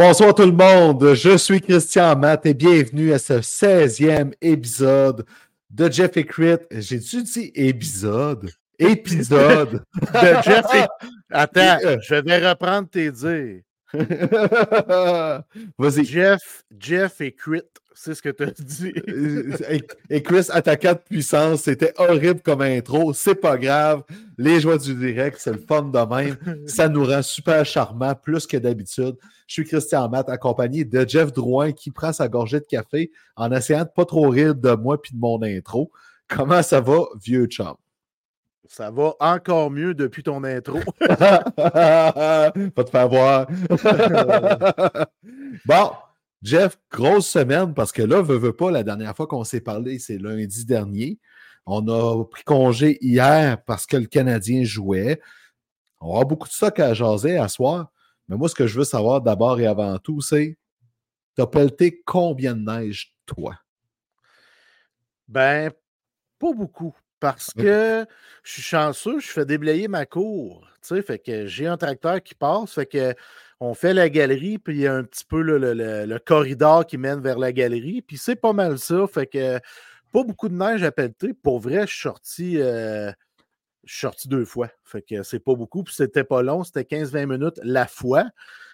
Bonsoir tout le monde, je suis Christian Matt et bienvenue à ce 16e épisode de Jeff et Crit. J'ai-tu dit épisode? Épisode de Jeff et... Attends, je vais reprendre tes dires. Vas-y. Jeff, Jeff et Crit, c'est ce que tu as dit. et Chris, attaquant de puissance, c'était horrible comme intro. C'est pas grave. Les joies du direct, c'est le fun de même. Ça nous rend super charmant, plus que d'habitude. Je suis Christian Matt, accompagné de Jeff Drouin qui prend sa gorgée de café en essayant de pas trop rire de moi puis de mon intro. Comment ça va, vieux chum? Ça va encore mieux depuis ton intro. Pas te faire voir. bon, Jeff, grosse semaine parce que là, veux, veux pas, la dernière fois qu'on s'est parlé, c'est lundi dernier. On a pris congé hier parce que le Canadien jouait. On aura beaucoup de stock à jaser à soir. Mais moi, ce que je veux savoir d'abord et avant tout, c'est t'as pelleté combien de neige, toi? Ben, pas beaucoup. Parce que je suis chanceux, je fais déblayer ma cour. Tu sais, fait que j'ai un tracteur qui passe, fait que on fait la galerie, puis il y a un petit peu le, corridor qui mène vers la galerie, puis c'est pas mal ça. Fait que pas beaucoup de neige à pelleter. Pour vrai, je suis sorti. Euh, je suis sorti deux fois. Fait que c'est pas beaucoup. Puis c'était pas long, c'était 15-20 minutes la fois.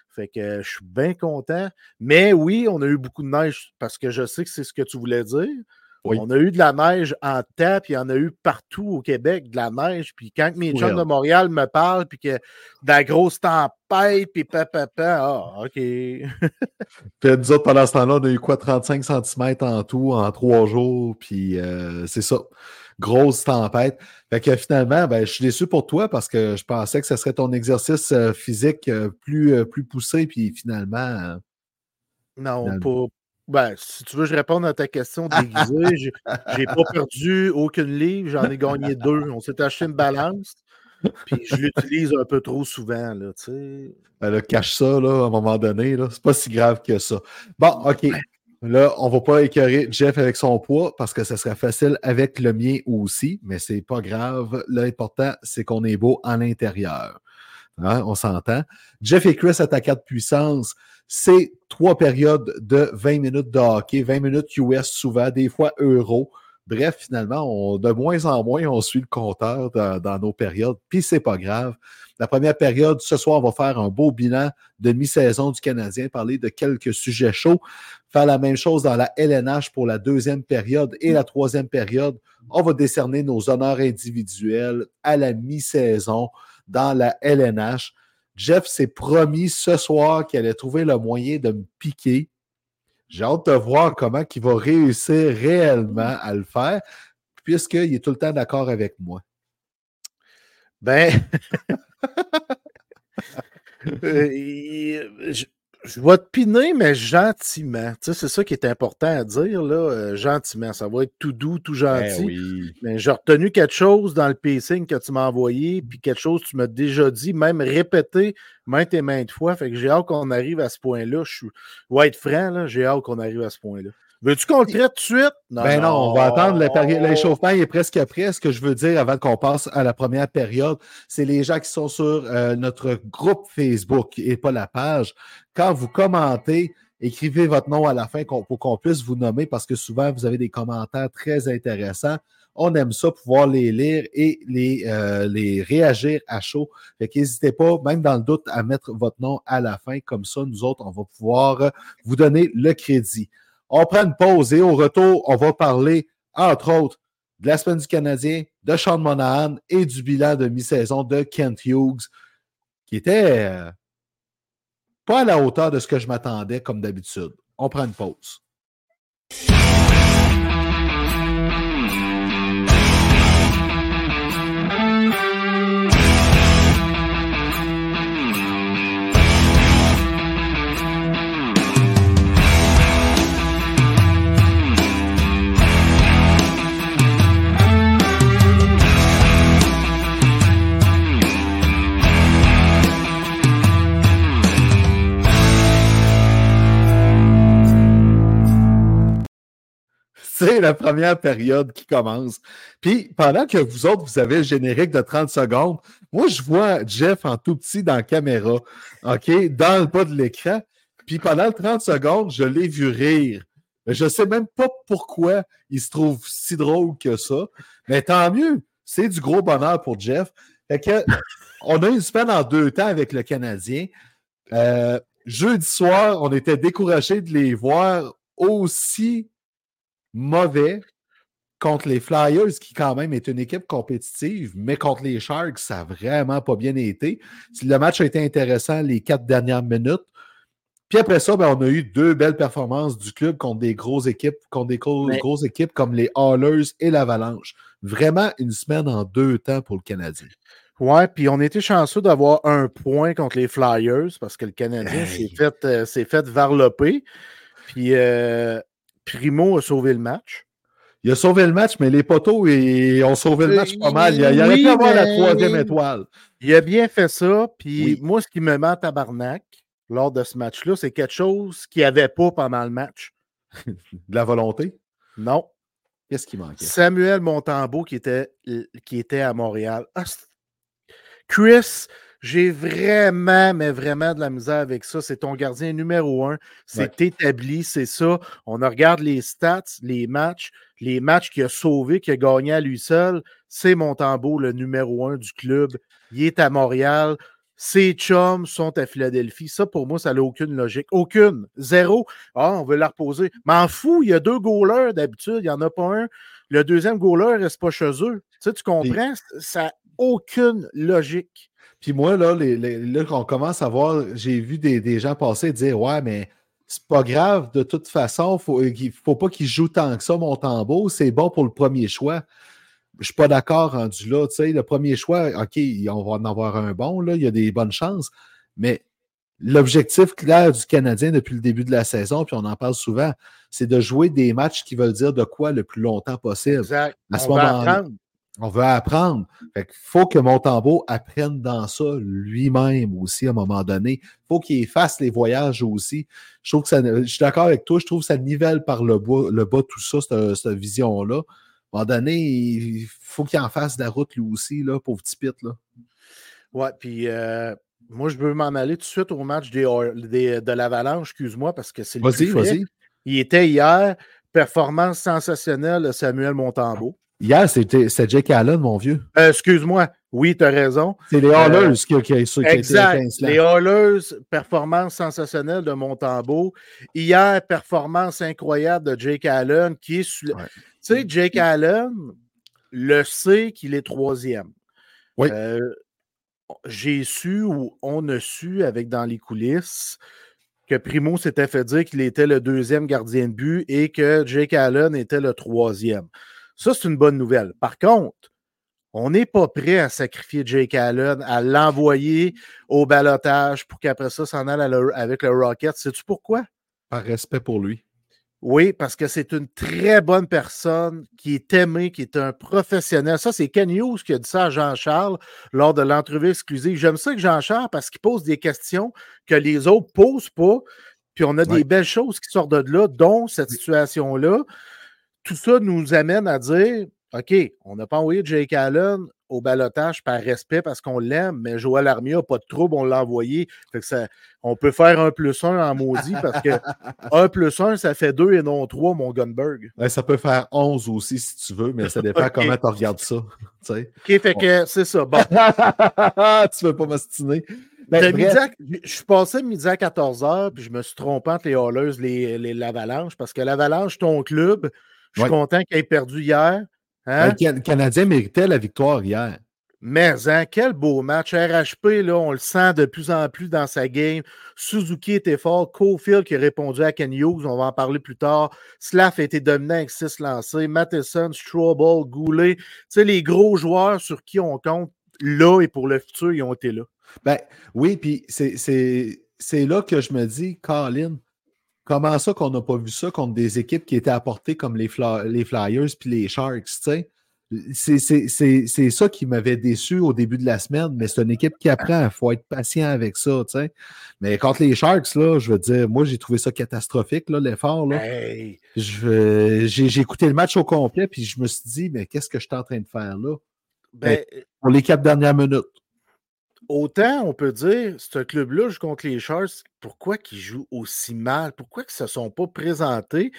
Fait que je suis bien content. Mais oui, on a eu beaucoup de neige parce que je sais que c'est ce que tu voulais dire. On a eu de la neige en temps, puis il y en a eu partout au Québec, de la neige. Puis quand mes chums de Montréal me parlent, puis que de la grosse tempête, puis papa, ah, OK. puis nous autres, pendant ce temps-là, on a eu quoi, 35 cm en tout, en trois jours, puis euh, c'est ça grosse tempête. Fait que finalement, ben, je suis déçu pour toi parce que je pensais que ce serait ton exercice euh, physique euh, plus, plus poussé, puis finalement. non, pas. Ben, si tu veux, je réponds à ta question déguisée. J'ai pas perdu aucune livre, j'en ai gagné deux. On s'est acheté une balance. Puis je l'utilise un peu trop souvent, là, tu sais. Ben cache ça, là, à un moment donné, là. C'est pas si grave que ça. Bon, OK. Là, on ne va pas écœurer Jeff avec son poids parce que ce serait facile avec le mien aussi, mais c'est pas grave. L'important, c'est qu'on est beau en l'intérieur. Hein, on s'entend. Jeff et Chris, attaquant de puissance, c'est trois périodes de 20 minutes de hockey, 20 minutes US souvent, des fois euros. Bref, finalement, de moins en moins, on suit le compteur dans, nos périodes, puis c'est pas grave. La première période, ce soir, on va faire un beau bilan de mi-saison du Canadien, parler de quelques sujets chauds, faire la même chose dans la LNH pour la deuxième période et la troisième période. On va décerner nos honneurs individuels à la mi-saison dans la LNH. Jeff s'est promis ce soir qu'il allait trouver le moyen de me piquer j'ai hâte de voir comment il va réussir réellement à le faire, puisqu'il est tout le temps d'accord avec moi. Ben, euh, je vais te piner, mais gentiment. Tu sais, c'est ça qui est important à dire, là, euh, gentiment. Ça va être tout doux, tout ben gentil. Mais j'ai retenu quelque chose dans le pacing que tu m'as envoyé, puis quelque chose que tu m'as déjà dit, même répété maintes et maintes fois. Fait que j'ai hâte qu'on arrive à ce point-là. Je suis... vais être franc, là, j'ai hâte qu'on arrive à ce point-là. Veux-tu qu'on le traite tout de suite? Non, ben non, on va attendre. L'échauffement est presque prêt. Ce que je veux dire avant qu'on passe à la première période, c'est les gens qui sont sur euh, notre groupe Facebook et pas la page. Quand vous commentez, écrivez votre nom à la fin pour qu'on puisse vous nommer parce que souvent, vous avez des commentaires très intéressants. On aime ça, pouvoir les lire et les, euh, les réagir à chaud. Fait qu'hésitez pas, même dans le doute, à mettre votre nom à la fin. Comme ça, nous autres, on va pouvoir vous donner le crédit. On prend une pause et au retour, on va parler, entre autres, de la semaine du Canadien, de Sean Monahan et du bilan de mi-saison de Kent Hughes, qui était euh, pas à la hauteur de ce que je m'attendais comme d'habitude. On prend une pause. C'est la première période qui commence. Puis pendant que vous autres, vous avez le générique de 30 secondes, moi, je vois Jeff en tout petit dans la caméra, OK, dans le bas de l'écran. Puis pendant 30 secondes, je l'ai vu rire. Je ne sais même pas pourquoi il se trouve si drôle que ça. Mais tant mieux. C'est du gros bonheur pour Jeff. que, on a une semaine en deux temps avec le Canadien. Euh, jeudi soir, on était découragés de les voir aussi mauvais contre les Flyers, qui quand même est une équipe compétitive, mais contre les Sharks, ça n'a vraiment pas bien été. Le match a été intéressant les quatre dernières minutes. Puis après ça, ben, on a eu deux belles performances du club contre des grosses équipes, contre des grosses équipes comme les Hallers et l'Avalanche. Vraiment une semaine en deux temps pour le Canadien. Ouais, puis on était chanceux d'avoir un point contre les Flyers parce que le Canadien s'est fait, euh, fait varloper. Puis euh, Primo a sauvé le match. Il a sauvé le match, mais les poteaux ils ont sauvé le match pas mal. Il, a, aurait pu avoir la troisième étoile. Il a bien fait ça. Puis moi, ce qui me met en tabarnak lors de ce match-là, c'est quelque chose qu'il n'y avait pas pendant le match. de la volonté? Non. Qu'est-ce qui manquait? Samuel Montembeau qui était, qui était à Montréal. Ah, Chris, j'ai vraiment, mais vraiment de la misère avec ça. C'est ton gardien numéro un. C'est établi, c'est ça. On regarde les stats, les matchs, les matchs qu'il a sauvés, qu'il a gagné à lui seul. C'est Montembeau, le numéro un du club. Il est à Montréal. Ses chums sont à Philadelphie. Ça, pour moi, ça n'a aucune logique. Aucune. Zéro. Ah, on veut la reposer. M'en fous, il y a deux goalers d'habitude. Il n'y en a pas un. Le deuxième goaler reste pas chez eux. Tu, sais, tu comprends? Ça n'a aucune logique. Puis moi, là, les, là, on commence à voir, j'ai vu des, gens passer et dire Ouais, mais c'est pas grave, de toute façon, faut, il ne faut pas qu'il joue tant que ça, mon tambour, c'est bon pour le premier choix. Je ne suis pas d'accord rendu là. Tu sais, le premier choix, OK, on va en avoir un bon, là, il y a des bonnes chances, mais l'objectif clair du Canadien depuis le début de la saison, puis on en parle souvent, c'est de jouer des matchs qui veulent dire de quoi le plus longtemps possible. Exact. À ce moment-là. On veut apprendre. Fait qu'il faut que Montembeau apprenne dans ça lui-même aussi à un moment donné. Il faut qu'il fasse les voyages aussi. Je trouve que ça, je suis d'accord avec toi, je trouve que ça nivelle par le bas, le bas tout ça, cette, vision-là. À un moment donné, il faut qu'il en fasse de la route lui aussi, là, pauvre petit pit. Là. Ouais, puis euh, moi, je veux m'en aller tout de suite au match des, de l'Avalanche, excuse-moi, parce que c'est le Vas-y, vas-y. Il était hier, performance sensationnelle de Samuel Montembeau. Hier, c'était Jake Allen, mon vieux. Euh, excuse-moi. Oui, tu as raison. C'est les Hallers qui, qui, qui, exact. les Hallers, performance sensationnelle de Montembeau. Hier, performance incroyable de Jake Allen qui est Tu sais, Jake Allen le sait qu'il est troisième. Oui. Euh, j'ai su ou on a su avec dans les coulisses que Primo s'était fait dire qu'il était le deuxième gardien de but et que Jake Allen était le troisième. Ça, c'est une bonne nouvelle. Par contre, on n'est pas prêt à sacrifier Jake Allen, à l'envoyer au balotage pour qu'après ça s'en aille avec le Rocket. Sais-tu pourquoi? Par respect pour lui. Oui, parce que c'est une très bonne personne qui est aimée, qui est un professionnel. Ça, c'est Ken Hughes qui a dit ça à Jean-Charles lors de l'entrevue exclusive. J'aime ça que Jean-Charles parce qu'il pose des questions que les autres ne posent pas. Puis on a des belles choses qui sortent de là, dont cette situation-là tout ça nous amène à dire OK, on n'a pas envoyé Jake Allen au balotage par respect parce qu'on l'aime, mais Joël Armia n'a pas de trouble, on l'a envoyé. Fait que ça, on peut faire un plus un en maudit parce que un plus un, ça fait deux et non trois, mon Gunberg. Ouais, ça peut faire 11 aussi si tu veux, mais ça dépend comment tu regardes ça. OK, fait que c'est ça. Bon, tu veux pas m'ostiner? Ben, à- je suis passé midi à 14h, puis je me suis trompé entre les Hallers les, les l'Avalanche, parce que l'Avalanche, ton club, je suis Ouais. content qu'il ait perdu hier. Hein? le Can- Canadien méritait la victoire hier. Mais hein, quel beau match. RHP, là, on le sent de plus en plus dans sa game. Suzuki était fort. Cofield qui a répondu à Ken Hughes, on va en parler plus tard. Slav a été dominant avec 6 lancés. Matheson, Strobel, Goulet. Tu sais, les gros joueurs sur qui on compte là et pour le futur, ils ont été là. Ben oui, puis c'est- c'est c'est là que je me dis, Colin, comment ça qu'on n'a pas vu ça contre des équipes qui étaient apportées comme les, Fly- les Flyers puis les Sharks, tu sais? C'est- ça qui m'avait déçu au début de la semaine, mais c'est une équipe qui apprend. Il faut être patient avec ça, tu sais. Mais contre les Sharks, là, je veux dire, moi, j'ai trouvé ça catastrophique, là, l'effort. Hey, J'ai j'ai écouté le match au complet, puis je me suis dit, mais qu'est-ce que je suis en train de faire là? ben, Pour les quatre dernières minutes. Autant on peut dire, ce club-là joue contre les Sharks, pourquoi qu'ils jouent aussi mal? Pourquoi qu'ils ne se sont pas présentés?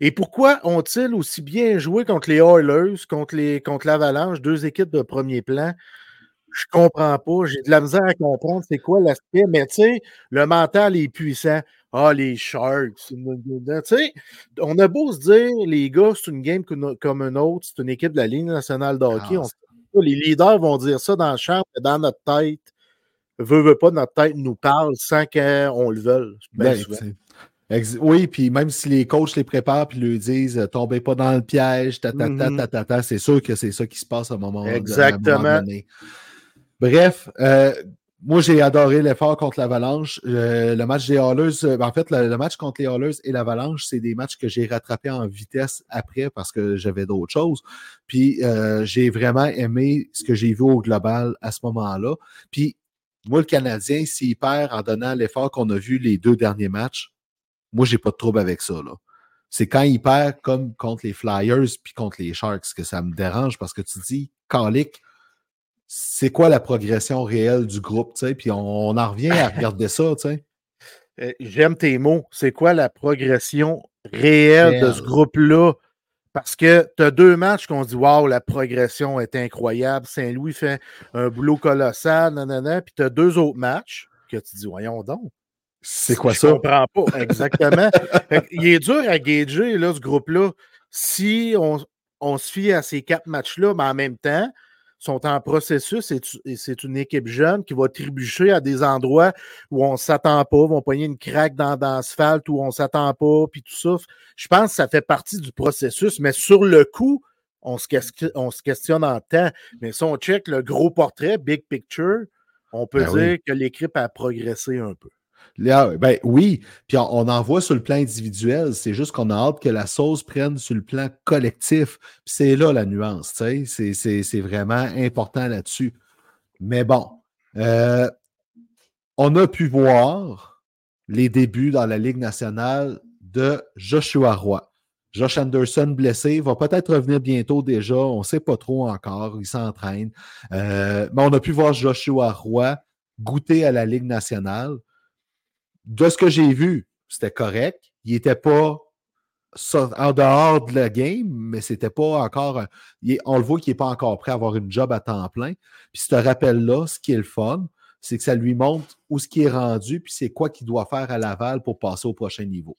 Et pourquoi ont-ils aussi bien joué contre les Oilers, contre, les, contre l'Avalanche, deux équipes de premier plan? Je comprends pas. J'ai de la misère à comprendre c'est quoi l'aspect, mais tu sais, le mental est puissant. Ah, les Sharks. On a beau se dire, les gars, c'est une game comme une autre, c'est une équipe de la Ligue nationale de hockey. Ah, on les leaders vont dire ça dans le champ, dans notre tête, veut, veut pas, notre tête nous parle sans qu'on le veuille. bien Ben, oui, puis même si les coachs les préparent puis lui disent euh, tombez pas dans le piège, ta, ta, ta, ta, ta, ta, c'est sûr que c'est ça qui se passe à un moment, à un moment Exactement. donné. Bref, euh, moi j'ai adoré l'effort contre l'Avalanche. Euh, le match des Hallers, euh, en fait, le, le match contre les Hallers et l'Avalanche, c'est des matchs que j'ai rattrapés en vitesse après parce que j'avais d'autres choses. Puis euh, j'ai vraiment aimé ce que j'ai vu au global à ce moment-là. Puis moi, le Canadien, s'il perd en donnant l'effort qu'on a vu les deux derniers matchs, moi, j'ai pas de trouble avec ça. là. C'est quand il perd comme contre les Flyers puis contre les Sharks que ça me dérange parce que tu dis, Calic, c'est quoi la progression réelle du groupe, tu sais? Puis on, on en revient à regarder ça, tu sais. Euh, J'aime tes mots. C'est quoi la progression réelle de ce groupe-là? Parce que tu as deux matchs qu'on dit Waouh, la progression est incroyable. Saint-Louis fait un boulot colossal, nanana. Puis tu as deux autres matchs que tu dis Voyons donc. C'est quoi Je ça? comprends pas. Exactement. Il est dur à gager, là, ce groupe-là. Si on, on se fie à ces quatre matchs-là, mais en même temps, sont en processus et c'est une équipe jeune qui va trébucher à des endroits où on ne s'attend pas, vont pogner une craque dans, dans l'asphalte où on ne s'attend pas, puis tout ça. Je pense que ça fait partie du processus, mais sur le coup, on se, ques- on se questionne en temps. Mais si on check le gros portrait, big picture, on peut Ben dire oui. que l'équipe a progressé un peu. Ben oui, puis on, en voit sur le plan individuel, c'est juste qu'on a hâte que la sauce prenne sur le plan collectif. C'est là la nuance, tu sais, c'est vraiment important là-dessus. Mais bon, euh, on a pu voir les débuts dans la Ligue nationale de Joshua Roy. Josh Anderson blessé, va peut-être revenir bientôt déjà, on ne sait pas trop encore, il s'entraîne. Euh, mais on a pu voir Joshua Roy goûter à la Ligue nationale de ce que j'ai vu, c'était correct. Il n'était pas en dehors de la game, mais c'était pas encore. un- il est- on le voit qu'il n'est pas encore prêt à avoir une job à temps plein. Puis ce rappel-là, ce qui est le fun, c'est que ça lui montre où ce qui est rendu, puis c'est quoi qu'il doit faire à Laval pour passer au prochain niveau.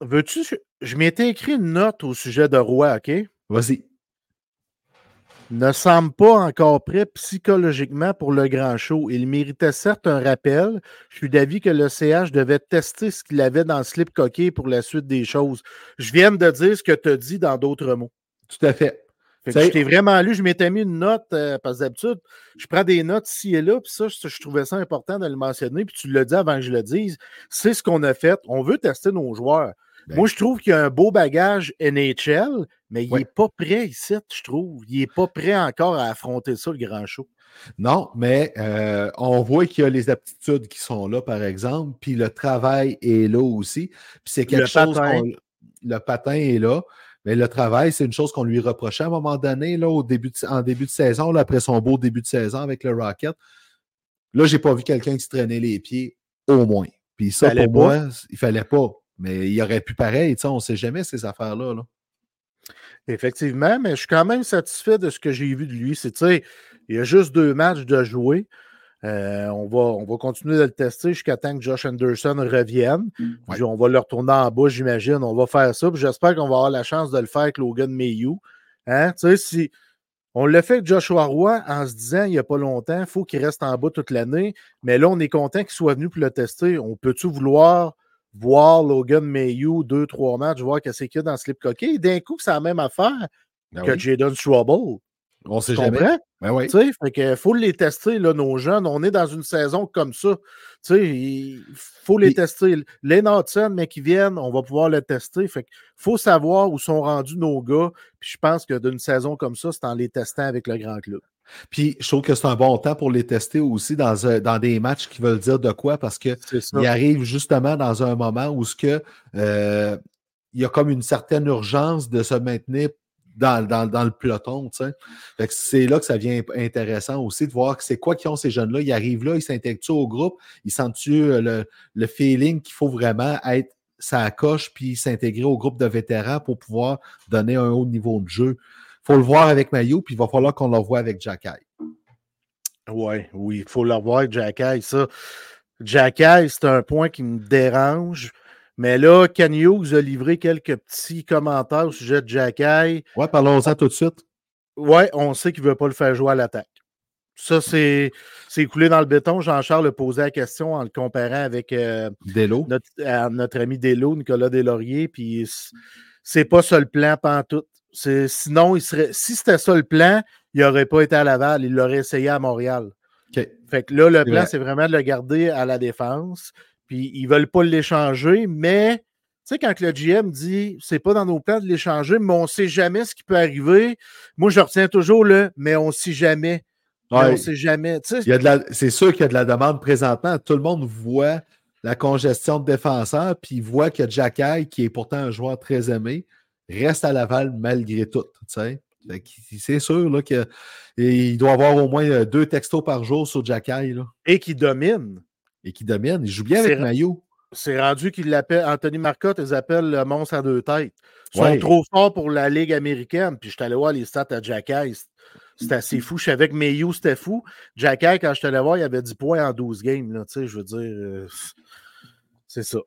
Veux-tu, je, je m'étais écrit une note au sujet de Roy, OK? Vas-y. Ne semble pas encore prêt psychologiquement pour le grand show. Il méritait certes un rappel. Je suis d'avis que le CH devait tester ce qu'il avait dans le slip coquet pour la suite des choses. Je viens de dire ce que tu as dit dans d'autres mots. Tout à fait. Fait que C'est- je t'ai vraiment lu, je m'étais mis une note, euh, parce que d'habitude, je prends des notes ici et là, puis ça, je, je trouvais ça important de le mentionner, puis tu l'as dit avant que je le dise. C'est ce qu'on a fait. On veut tester nos joueurs. Ben- Moi, je trouve qu'il y a un beau bagage NHL, mais il n'est Ouais. pas prêt ici, je trouve. Il n'est pas prêt encore à affronter ça, le grand show. Non, mais euh, on voit qu'il y a les aptitudes qui sont là, par exemple, puis le travail est là aussi. Puis c'est quelque Le chose patin. qu'on- Le patin est là. Mais le travail, c'est une chose qu'on lui reprochait à un moment donné, là, au début en début de saison, là, après son beau début de saison avec le Rocket. Là, j'ai pas vu quelqu'un qui se traînait les pieds, au moins. Puis ça, pour moi, il fallait pas. Mais il aurait pu pareil, on ne sait jamais ces affaires-là. Là. Effectivement, mais je suis quand même satisfait de ce que j'ai vu de lui. C'est, il y a juste deux matchs de jouer. Euh, on, va, on va continuer de le tester jusqu'à temps que Josh Anderson revienne. Puis on va le retourner en bas, j'imagine. On va faire ça. j'espère qu'on va avoir la chance de le faire avec Logan Mayhew. Hein? Si on l'a fait avec Joshua Roy en se disant il n'y a pas longtemps, il faut qu'il reste en bas toute l'année. Mais là, on est content qu'il soit venu pour le tester. On peut-tu vouloir voir Logan Mayhew deux, trois matchs, voir qu'est-ce qu'il y a dans Slip Coquet. D'un coup, c'est la même affaire ben que Jaden Trouble. On sait jamais. Ben oui. Fait que faut les tester, là, nos jeunes. On est dans une saison comme ça. Il faut les tester. Les Natson, mais qui viennent, on va pouvoir les tester. Fait faut savoir où sont rendus nos gars. Puis je pense que d'une saison comme ça, c'est en les testant avec le grand club. Puis je trouve que c'est un bon temps pour les tester aussi dans, euh, dans des matchs qui veulent dire de quoi parce qu'ils arrivent justement dans un moment où ce que, euh, il y a comme une certaine urgence de se maintenir dans, le peloton. C'est là que ça devient intéressant aussi de voir c'est quoi qui ont ces jeunes-là. Ils arrivent là, ils s'intègrent au groupe, ils sentent-tu euh, le, le feeling qu'il faut vraiment être sa coche puis s'intégrer au groupe de vétérans pour pouvoir donner un haut niveau de jeu? Faut le voir avec Mayo, puis il va falloir qu'on le voit avec Jacky. Oui, oui, il faut le revoir avec Jacky. Ça, Jacky, c'est un point qui me dérange. Mais là, Ken Hughes a livré quelques petits commentaires au sujet de Jacky. Oui, parlons-en tout de suite. Oui, on sait qu'il ne veut pas le faire jouer à l'attaque. Ça, c'est coulé dans le béton. Jean-Charles a posé la question en le comparant avec euh, notre, euh, notre, ami Delo, Nicolas Deslauriers. Puis c'est pas ça le plan, tout. Sinon, il serait, si c'était ça le plan, il n'aurait pas été à Laval, il l'aurait essayé à Montréal. Fait que là, le plan, c'est vraiment de le garder à la défense. Puis ils ne veulent pas l'échanger, mais tu sais, quand le GM dit c'est pas dans nos plans de l'échanger, mais on ne sait jamais ce qui peut arriver, moi je retiens toujours le mais on ne sait jamais. on ne sait jamais. C'est sûr qu'il y a de la demande présentement. Tout le monde voit la congestion de défenseurs, puis il voit qu'il y a Jacky, qui est pourtant un joueur très aimé, reste à Laval malgré tout. C'est sûr qu'il doit avoir au moins euh, deux textos par jour sur Jacky. Et qui domine. Et qui domine. Il joue bien avec Maillot. C'est rendu qu'il l'appelle, Anthony Marcotte, ils appellent le monstre à deux têtes. Ils sont trop forts pour la Ligue américaine. Puis je suis allé voir les stats à Jacky. C'était assez fou. Je savais que Mayo, c'était fou. Jacky, quand je suis allé voir, il avait 10 points en 12 games. Là, je veux dire, euh, c'est ça.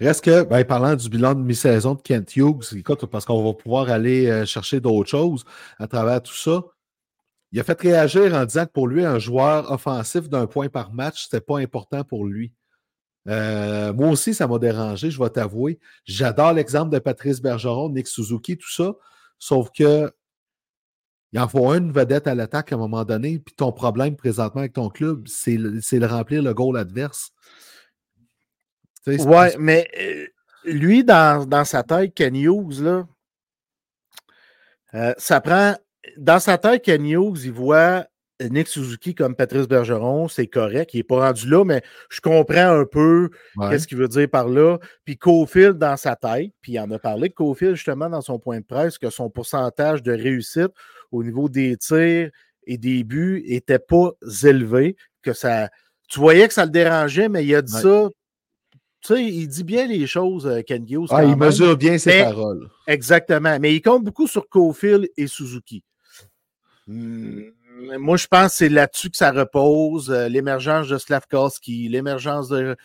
Reste que, ben, parlant du bilan de mi-saison de Kent Hughes, écoute, parce qu'on va pouvoir aller euh, chercher d'autres choses à travers tout ça, il a fait réagir en disant que pour lui, un joueur offensif d'un point par match, c'était pas important pour lui. Euh, moi aussi, ça m'a dérangé, je vais t'avouer. J'adore l'exemple de Patrice Bergeron, Nick Suzuki, tout ça, sauf que il en faut une vedette à l'attaque à un moment donné, puis ton problème présentement avec ton club, c'est de remplir le goal adverse. Ouais, mais euh, lui, dans, sa tête, Ken Hughes, là, euh, ça prend. Dans sa tête, Ken Hughes, il voit Nick Suzuki comme Patrice Bergeron, c'est correct. Il n'est pas rendu là, mais je comprends un peu qu'est-ce qu'il veut dire par là. Puis Cofield, dans sa tête, puis il en a parlé de Cofield justement dans son point de presse, que son pourcentage de réussite au niveau des tirs et des buts n'était pas élevé, que ça. Tu voyais que ça le dérangeait, mais il a dit ça tu sais, il dit bien les choses, euh, Ken Hughes. Ah, il mesure bien ses paroles. Exactement. Mais il compte beaucoup sur Cofield et Suzuki. Hmm, moi, je pense que c'est là-dessus que ça repose. Euh, l'émergence de Slavkowski, l'émergence de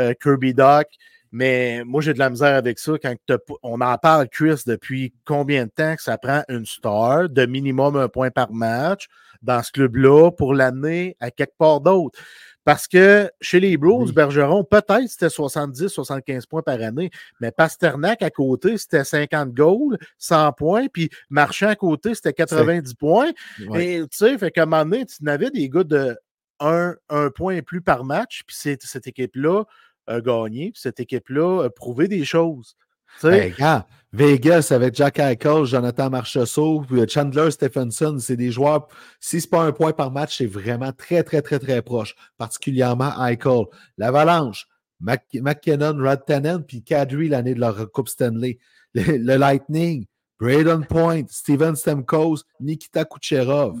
euh, Kirby Doc. Mais moi, j'ai de la misère avec ça quand on en parle, Chris, depuis combien de temps que ça prend une star de minimum un point par match dans ce club-là pour l'amener à quelque part d'autre? Parce que chez les Blues, Bergeron, peut-être c'était 70-75 points par année, mais Pasternak à côté, c'était 50 goals, 100 points, puis Marchand à côté, c'était 90 points. Et tu sais, fait qu'à un moment donné, tu n'avais des gars de 1, point et plus par match, puis cette équipe-là a gagné, puis cette équipe-là a prouvé des choses. Ben, Vegas avec Jack Eichel, Jonathan Marchessault, euh, Chandler Stephenson, c'est des joueurs. Si ce n'est pas un point par match, c'est vraiment très, très, très, très proche, particulièrement Eichel. L'Avalanche, McKinnon, Rod Tennant, puis Kadri l'année de leur Coupe Stanley. Le, Lightning, Braden Point, Steven Stemkos, Nikita Kucherov.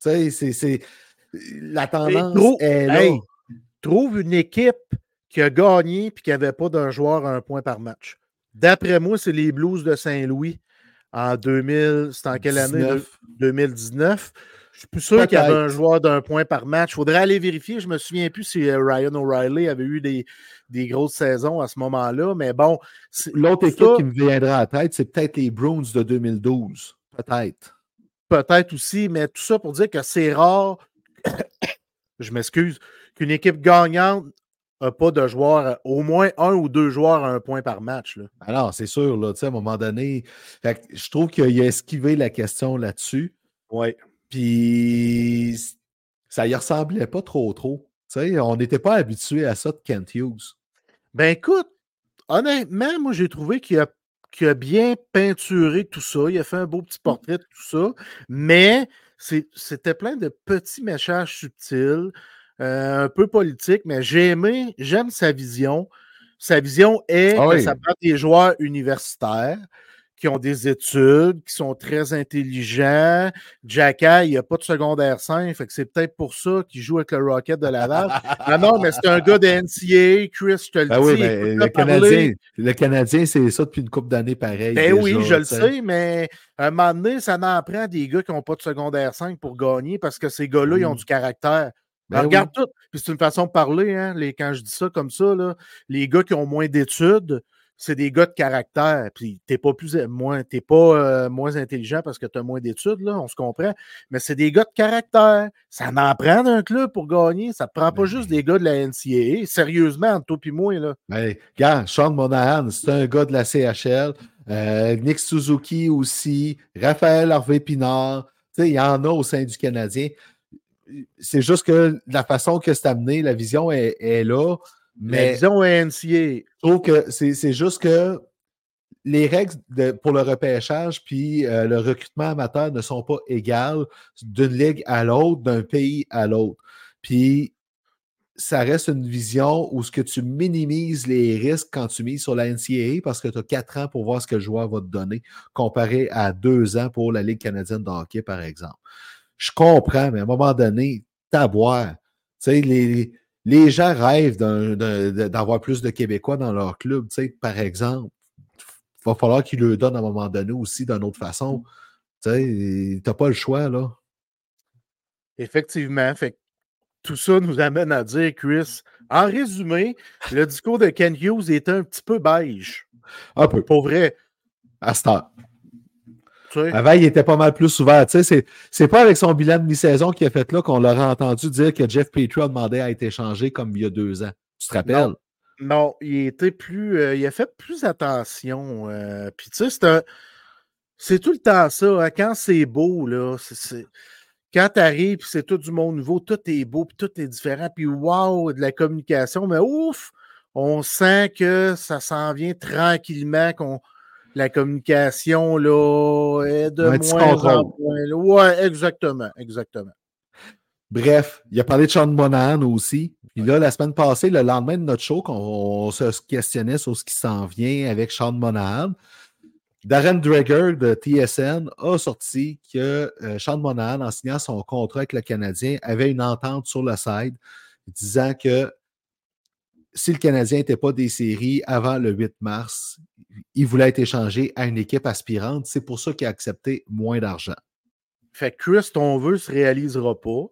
Tu sais, c'est. La tendance trouve- est là. Hey, trouve une équipe qui a gagné et qui n'avait pas d'un joueur à un point par match. D'après moi, c'est les Blues de Saint-Louis en 2000. C'était en quelle année? 19. 2019. Je suis plus sûr qu'il y avait un joueur d'un point par match. Il faudrait aller vérifier. Je me souviens plus si euh, Ryan O'Reilly avait eu des, des grosses saisons à ce moment-là. Mais bon, c'est- L'autre ça, équipe qui me viendra à la tête, c'est peut-être les Bruins de 2012. Peut-être. peut-être aussi, mais tout ça pour dire que c'est rare, je m'excuse, qu'une équipe gagnante n'a pas de joueurs, au moins un ou deux joueurs à un point par match. Là. Alors, c'est sûr, là, tu sais, à un moment donné, fait je trouve qu'il a esquivé la question là-dessus. Ouais. Puis ça y ressemblait pas trop trop. Tu sais, on n'était pas habitué à ça de Kent Hughes. Ben écoute, honnêtement, moi j'ai trouvé qu'il a, a bien peinturé tout ça. Il a fait un beau petit portrait de tout ça, mais c'était plein de petits messages subtils, euh, un peu politiques, mais j'ai aimé, j'aime sa vision. Sa vision est Ah que ça prend des joueurs universitaires qui ont des études, qui sont très intelligents. Jacka, il n'y a pas de secondaire 5, fait que c'est peut-être pour ça qu'il joue avec le Rocket de Laval. Ah non, mais c'est un gars de NCA, Chris, je te le Ben dis. oui, le. Canadien, le Canadien, c'est ça depuis une couple d'années pareil. Ben oui, je le sais, mais à un moment donné, ça n'en prend des gars qui n'ont pas de secondaire 5 pour gagner parce que ces gars-là, ils ont Mm. du caractère. Ben regarde tout. Puis c'est une façon de parler, hein, les, quand je dis ça comme ça, là, les gars qui ont moins d'études, c'est des gars de caractère. Puis t'es pas plus moins, t'es pas euh, moins intelligent parce que tu as moins d'études, là, on se comprend. Mais c'est des gars de caractère. Ça n'en prend d'un club pour gagner. Ça ne prend pas Ben juste des gars de la NCAA. Sérieusement, entre toi et moi, là. Ben, gars, Sean Monahan, c'est un gars de la CHL. Euh, Nick Suzuki aussi. Raphaël Harvey-Pinard. Tu sais, il y en a au sein du Canadien. C'est juste que la façon que c'est amené, la vision est, est là. Mais disons NCAA. je trouve que c'est c'est juste que les règles de- pour le repêchage puis euh, le recrutement amateur ne sont pas égales d'une ligue à l'autre, d'un pays à l'autre. Puis ça reste une vision où ce que tu minimises les risques quand tu mises sur la NCAA parce que tu as quatre ans pour voir ce que le joueur va te donner, comparé à deux ans pour la Ligue canadienne de hockey, par exemple. Je comprends, mais à un moment donné, boire. Tu sais, les, les gens rêvent d'avoir plus de Québécois dans leur club, tu sais, par exemple. Il va falloir qu'ils le donnent à un moment donné aussi d'une autre façon. Tu sais, t'as pas le choix, là. Effectivement. Fait que tout ça nous amène à dire, Chris, en résumé, le discours de Ken Hughes était un petit peu beige. Un peu, Pour vrai. à cette heure. Avant, il était pas mal plus ouvert. Tu sais, c'est, c'est pas avec son bilan de mi-saison qu'il a fait là qu'on l'aurait entendu dire que Jeff Petrie a demandé à être échangé comme il y a deux ans. Tu te rappelles? Non, il était plus. euh, il a fait plus attention. euh, Puis tu sais, c'est un. C'est tout le temps ça. hein, quand c'est beau, là, c'est- c'est. Quand tu arrives, c'est tout du monde nouveau, tout est beau, puis tout est différent, puis waouh, de la communication, mais ouf, on sent que ça s'en vient tranquillement, qu'on la communication là, est de Un moins en moins. Ouais, exactement, exactement. Bref, il a parlé de Sean Monahan aussi. Puis là, la semaine passée, le lendemain de notre show, qu'on on se questionnait sur ce qui s'en vient avec Sean Monahan, Darren Dreger de TSN a sorti que euh, Sean Monahan, en signant son contrat avec le Canadien, avait une entente sur le side disant que si le Canadien n'était pas des séries avant le 8 mars, il voulait être échangé à une équipe aspirante. C'est pour ça qu'il a accepté moins d'argent. Fait que Chris, ton vœu se réalisera pas.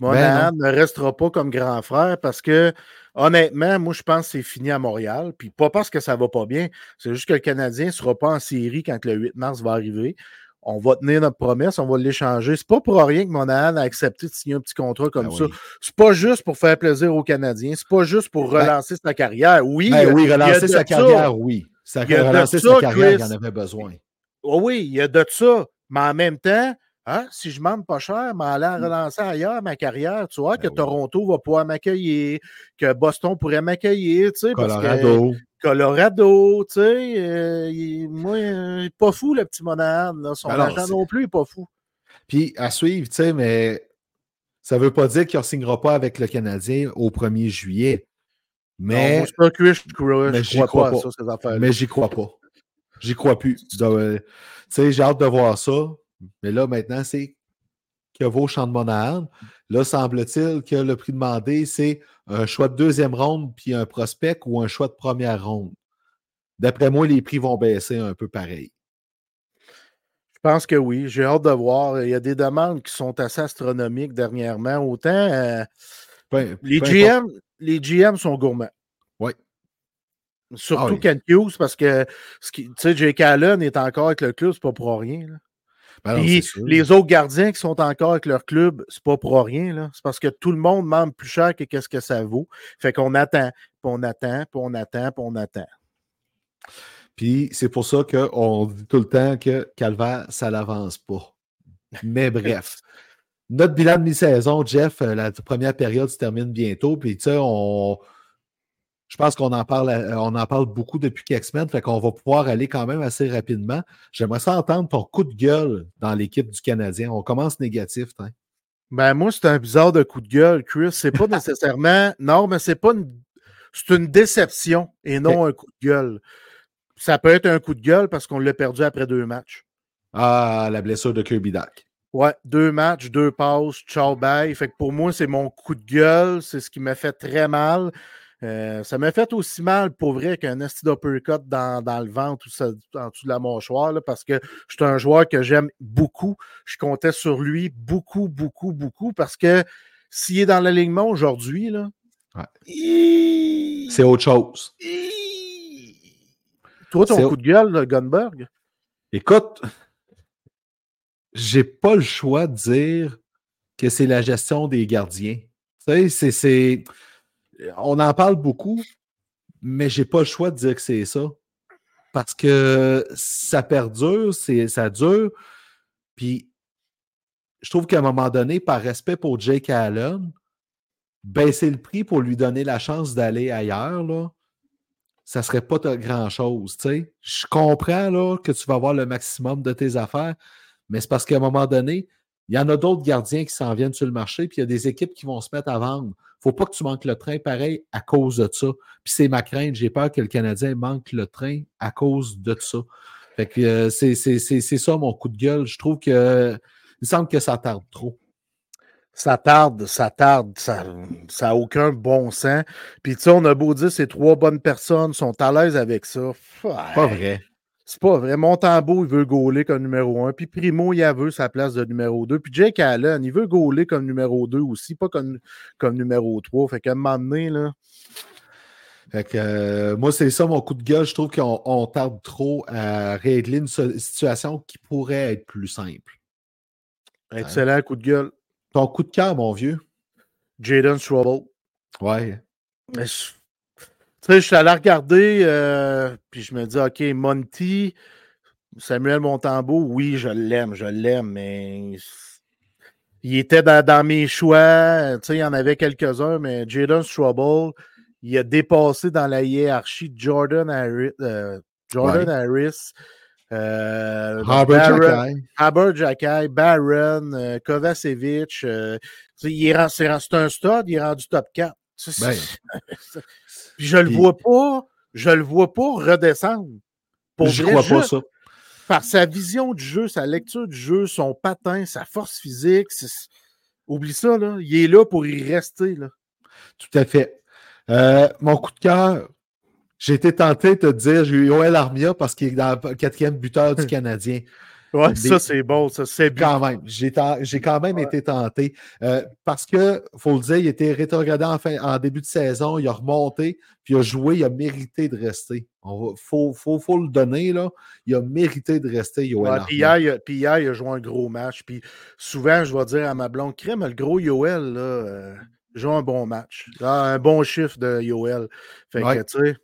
Ben Monahan ne restera pas comme grand frère parce que, honnêtement, moi, je pense que c'est fini à Montréal. Puis pas parce que ça va pas bien. C'est juste que le Canadien ne sera pas en série quand le 8 mars va arriver. On va tenir notre promesse, on va l'échanger. C'est pas pour rien que Monahan a accepté de signer un petit contrat comme Ben ça. oui. C'est pas juste pour faire plaisir aux Canadiens. C'est pas juste pour Ben- relancer sa carrière. Oui, Ben oui, relancer sa ça. carrière, oui. Ça Il y a de relancer ça, sa carrière, il en avait besoin. Oh oui, il y a de ça. Mais en même temps, hein, si je demande pas cher, mais aller en relancer ailleurs ma carrière, tu vois, Ben que oui. Toronto va pouvoir m'accueillir, que Boston pourrait m'accueillir, tu sais, parce que Colorado. Colorado, tu sais, euh, il- moi, euh, il est pas fou, le petit là. Son Ben non, agent c'est- non plus, il est pas fou. Puis à suivre, tu sais, mais ça ne veut pas dire qu'il ne signera pas avec le Canadien au 1er juillet. Non, Mais, moi, je, crois- mais je j'y crois crois pas à ça, ces affaires-là. mais j'y crois pas. J'y crois plus. Euh, j'ai hâte de voir ça. Mais là, maintenant, c'est que vaut Champ de Monahan. Là, semble-t-il que le prix demandé, c'est un choix de deuxième ronde puis un prospect ou un choix de première ronde. D'après moi, les prix vont baisser un peu pareil. Je pense que oui. J'ai hâte de voir. Il y a des demandes qui sont assez astronomiques dernièrement. Autant euh, les, GM, les GM sont gourmands. Oui. Surtout ah Ken Hughes, parce que tu sais, Jake Allen est encore avec le club, c'est pas pour rien. Ben les autres gardiens qui sont encore avec leur club, c'est pas pour rien. C'est parce que tout le monde demande plus cher que qu'est-ce que ça vaut. Fait qu'on attend, puis on attend, puis on attend, puis on attend. Puis c'est pour ça qu'on dit tout le temps que Calvaire, ça l'avance pas. Mais bref. Notre bilan de mi-saison, Jeff, euh, la première période se termine bientôt. Puis tu sais, on je pense qu'on en parle, euh, on en parle beaucoup depuis quelques semaines, fait qu'on va pouvoir aller quand même assez rapidement. J'aimerais ça entendre ton coup de gueule dans l'équipe du Canadien. On commence négatif, hein? Ben moi, c'est un bizarre de coup de gueule, Chris. C'est pas nécessairement. non, mais c'est pas une. C'est une déception et non un coup de gueule. Ça peut être un coup de gueule parce qu'on l'a perdu après deux matchs. Ah, la blessure de Kirby Duck. Ouais, deux matchs, deux passes, ciao bye. Fait que pour moi, c'est mon coup de gueule. C'est ce qui m'a fait très mal. Euh, ça m'a fait aussi mal pour vrai qu'un esti d'uppercut dans, dans, le ventre ou en dessous de la mâchoire, parce que je suis un joueur que j'aime beaucoup. Je comptais sur lui beaucoup, beaucoup, beaucoup, parce que s'il est dans l'alignement aujourd'hui, là. C'est autre chose. Toi, ton coup de gueule, Gunberg? Écoute, j'ai pas le choix de dire que c'est la gestion des gardiens. Tu sais, c'est on en parle beaucoup, mais j'ai pas le choix de dire que c'est ça. Parce que ça perdure, ça dure. Puis je trouve qu'à un moment donné, par respect pour Jake Allen, baisser le prix pour lui donner la chance d'aller ailleurs, là, ça serait pas grand-chose. Je comprends là, que tu vas avoir le maximum de tes affaires, mais c'est parce qu'à un moment donné, il y en a d'autres gardiens qui s'en viennent sur le marché, puis il y a des équipes qui vont se mettre à vendre faut pas que tu manques le train pareil à cause de ça. Puis c'est ma crainte. J'ai peur que le Canadien manque le train à cause de ça. Fait que euh, c'est ça mon coup de gueule. Je trouve que il semble que ça tarde trop. Ça tarde, ça tarde, ça n'a aucun bon sens. Puis tu sais, on a beau dire ces trois bonnes personnes sont à l'aise avec ça. Pas vrai. C'est pas vrai. Montembeau, il veut gauler comme numéro un. Puis Primo, il a veut sa place de numéro 2. Puis Jake Allen, il veut gauler comme numéro 2 aussi, pas comme, comme numéro 3. Fait qu'à un moment donné, là. Fait que, euh, moi, c'est ça mon coup de gueule. Je trouve qu'on tarde trop à régler une situation qui pourrait être plus simple. Excellent coup de gueule. Ton coup de cœur, mon vieux? Jaden Trouble. Ouais. Tu sais, je suis allé regarder, euh, puis je me dis, OK, Monty, Samuel Montembeau, oui, je l'aime, je l'aime, mais il était dans, mes choix. Tu sais, il y en avait quelques-uns, mais Jaden Trouble, il a dépassé dans la hiérarchie Jordan Harris. Euh, Jordan Harris euh, Haber Jacky, Barron, Kovacevic. c'est un stud, il est rendu top 4. Ben, Puis je le vois pas, je le vois pas redescendre. Pour je crois pas ça. Par sa vision du jeu, sa lecture du jeu, son patin, sa force physique, oublie ça, là. Il est là pour y rester, là. Tout à fait. Euh, mon coup de cœur, j'ai été tenté de te dire, j'ai eu Yoel Armia parce qu'il est dans le quatrième buteur du Canadien. Ouais, ça, c'est bon, ça, c'est bien. Quand même, j'ai, quand même été tenté. Euh, parce que, faut le dire, il était rétrogradé en, fin, en début de saison, il a remonté, puis il a joué, il a mérité de rester. Il faut, faut, faut, le donner, là. Il a mérité de rester, Yoel. puis, hier, il a joué un gros match. Puis souvent, je vais dire à ma blonde, crème, le gros Yoel, là, euh, joue un bon match. un bon chiffre de Yoel. Fait que, tu sais.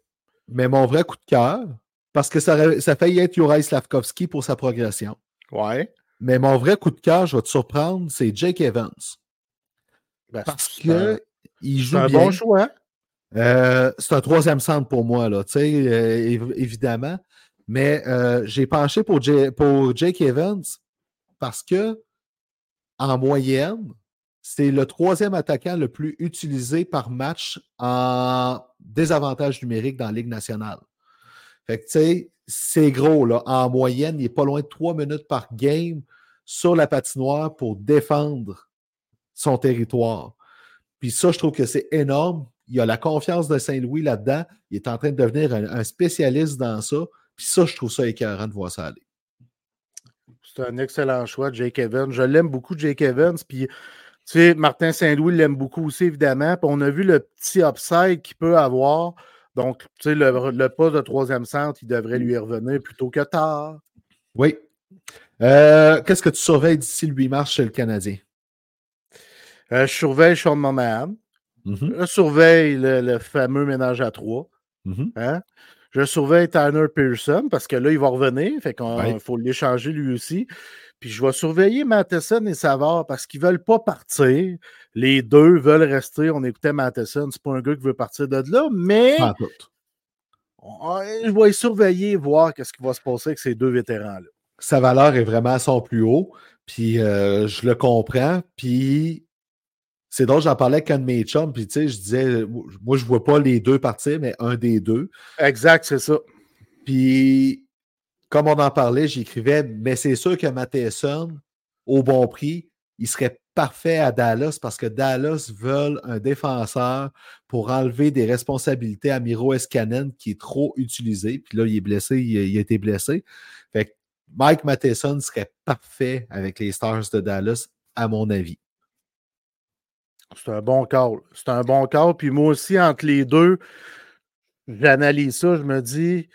Mais mon vrai coup de cœur, parce que ça, ça failli être Juraj Slavkovski pour sa progression. Ouais. Mais mon vrai coup de cœur, je vais te surprendre, c'est Jake Evans. Ben, parce que il joue un bon choix. Euh, c'est un troisième centre pour moi, là, euh, évidemment. Mais euh, j'ai penché pour, pour Jake Evans parce que, en moyenne, c'est le troisième attaquant le plus utilisé par match en désavantage numérique dans la Ligue nationale. Fait que, tu sais, c'est gros, là. En moyenne, il est pas loin de trois minutes par game sur la patinoire pour défendre son territoire. Puis ça, je trouve que c'est énorme. Il a la confiance de Saint-Louis là-dedans. Il est en train de devenir un, un spécialiste dans ça. Puis ça, je trouve ça écœurant de voir ça aller. C'est un excellent choix, Jake Evans. Je l'aime beaucoup, Jake Evans. Puis, tu sais, Martin Saint-Louis l'aime beaucoup aussi, évidemment. Puis on a vu le petit upside qu'il peut avoir. Donc, tu sais, le, le poste de troisième centre, il devrait lui revenir plutôt que tard. Oui. Euh, Qu'est-ce que tu surveilles d'ici le 8 mars chez le Canadien? Euh, je surveille Sean Monahan. Mm -hmm. Je surveille le, le, fameux ménage à trois. Mm -hmm. hein? Je surveille Tanner Pearson parce que là, il va revenir. Fait qu'il Ouais. faut l'échanger lui aussi. Puis je vais surveiller Matheson et Savard parce qu'ils ne veulent pas partir. Les deux veulent rester. On écoutait Matheson. C'est pas un gars qui veut partir de là, mais je vais surveiller, voir qu'est-ce qui va se passer avec ces deux vétérans-là. Sa valeur est vraiment à son plus haut. Puis euh, je le comprends. Puis c'est drôle, j'en parlais avec un de mes chums. Puis tu sais, je disais, moi, je vois pas les deux partir, mais un des deux. Exact, c'est ça. Puis, comme on en parlait, j'écrivais, mais c'est sûr que Matheson, au bon prix, il serait parfait à Dallas parce que Dallas veulent un défenseur pour enlever des responsabilités à Miro Escanen qui est trop utilisé. Puis là, il est blessé, il a, été blessé. Fait que Mike Matheson serait parfait avec les Stars de Dallas, à mon avis. C'est un bon call. C'est un bon call. Puis moi aussi, entre les deux, j'analyse ça. Je me dis,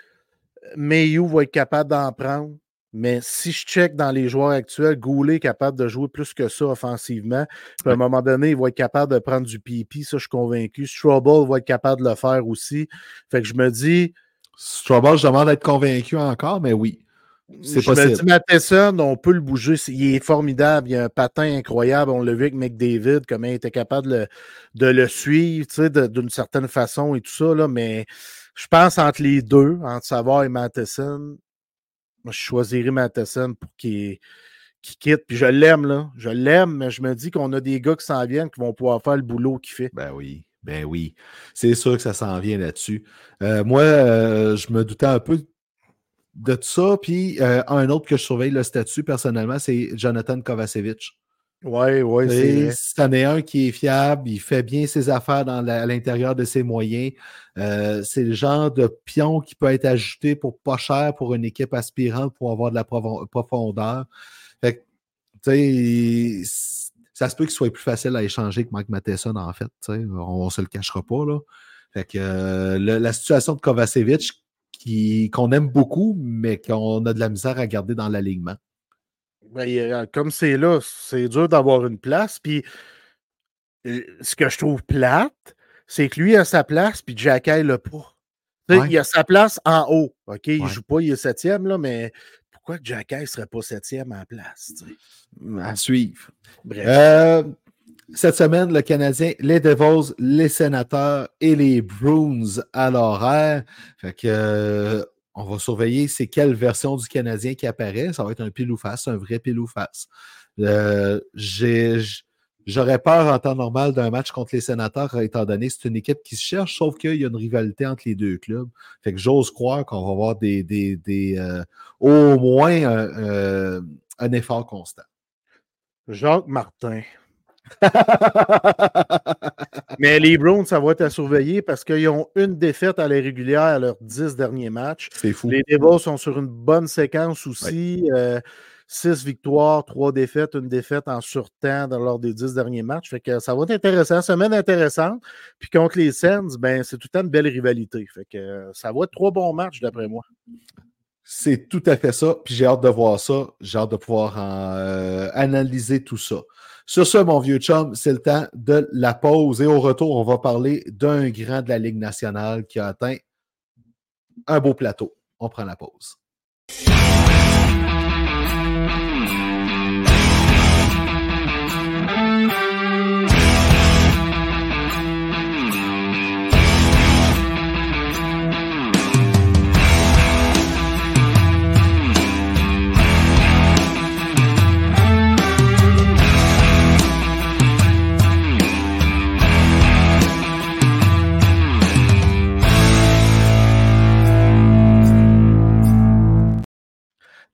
Mayu va être capable d'en prendre. Mais si je check dans les joueurs actuels, Goulet est capable de jouer plus que ça offensivement. Puis à un moment donné, il va être capable de prendre du pipi, ça je suis convaincu. Strobel va être capable de le faire aussi. Fait que je me dis. Strobel, je demande d'être convaincu encore, mais oui. C'est Je possible. me dis, Matheson, on peut le bouger. Il est formidable. Il a un patin incroyable. On l'a vu avec McDavid, comment il était capable de, le- de le suivre, tu sais, de- d'une certaine façon et tout ça. Là, mais je pense entre les deux, entre Savard et Matheson, je choisirais Matheson pour qu'il quitte. Puis je l'aime, là. Je l'aime, mais je me dis qu'on a des gars qui s'en viennent qui vont pouvoir faire le boulot qu'il fait. Ben oui, ben oui. C'est sûr que ça s'en vient là-dessus. Euh, moi, euh, je me doutais un peu de tout ça. Puis euh, un autre que je surveille le statut personnellement, c'est Jonathan Kovacevic. Oui, oui, c'est. C'en est un qui est fiable, il fait bien ses affaires dans la- à l'intérieur de ses moyens. Euh, c'est le genre de pion qui peut être ajouté pour pas cher pour une équipe aspirante pour avoir de la profondeur. Fait que, ça se peut qu'il soit plus facile à échanger que Mike Matheson, en fait. On, ne se le cachera pas. Là. Fait que euh, le- la situation de Kovacevic, qu'on aime beaucoup, mais qu'on a de la misère à garder dans l'alignement. Ben, il comme c'est là, c'est dur d'avoir une place. Puis euh, ce que je trouve plate, c'est que lui a sa place, puis Jacky l'a pas. Ouais. Il a sa place en haut. OK, il Ouais. joue pas, il est septième, là, mais pourquoi Jacky ne serait pas septième en place? À suivre. Bref. Euh, cette semaine, le Canadien, les Devils, les Sénateurs et les Bruins à l'horaire. Fait que euh, on va surveiller c'est quelle version du Canadien qui apparaît. Ça va être un pile ou face, un vrai pile ou face. Euh, J'aurais peur en temps normal d'un match contre les sénateurs, étant donné que c'est une équipe qui se cherche, sauf qu'il y a une rivalité entre les deux clubs. Fait que j'ose croire qu'on va avoir des, euh, au moins euh, un effort constant. Jacques Martin. Mais les Browns, ça va être à surveiller parce qu'ils ont une défaite à la régulière à leurs dix derniers matchs. C'est fou. Les Devils sont sur une bonne séquence aussi. Euh, six victoires, trois défaites, une défaite en surtemps dans lors des dix derniers matchs. Fait que ça va être intéressant. Semaine intéressante. Puis contre les Sens, ben, c'est tout le temps une belle rivalité. Fait que euh, ça va être trois bons matchs d'après moi. C'est tout à fait ça. Puis j'ai hâte de voir ça. J'ai hâte de pouvoir en, euh, analyser tout ça. Sur ce, mon vieux chum, c'est le temps de la pause. Et au retour, on va parler d'un grand de la Ligue nationale qui a atteint un beau plateau. On prend la pause.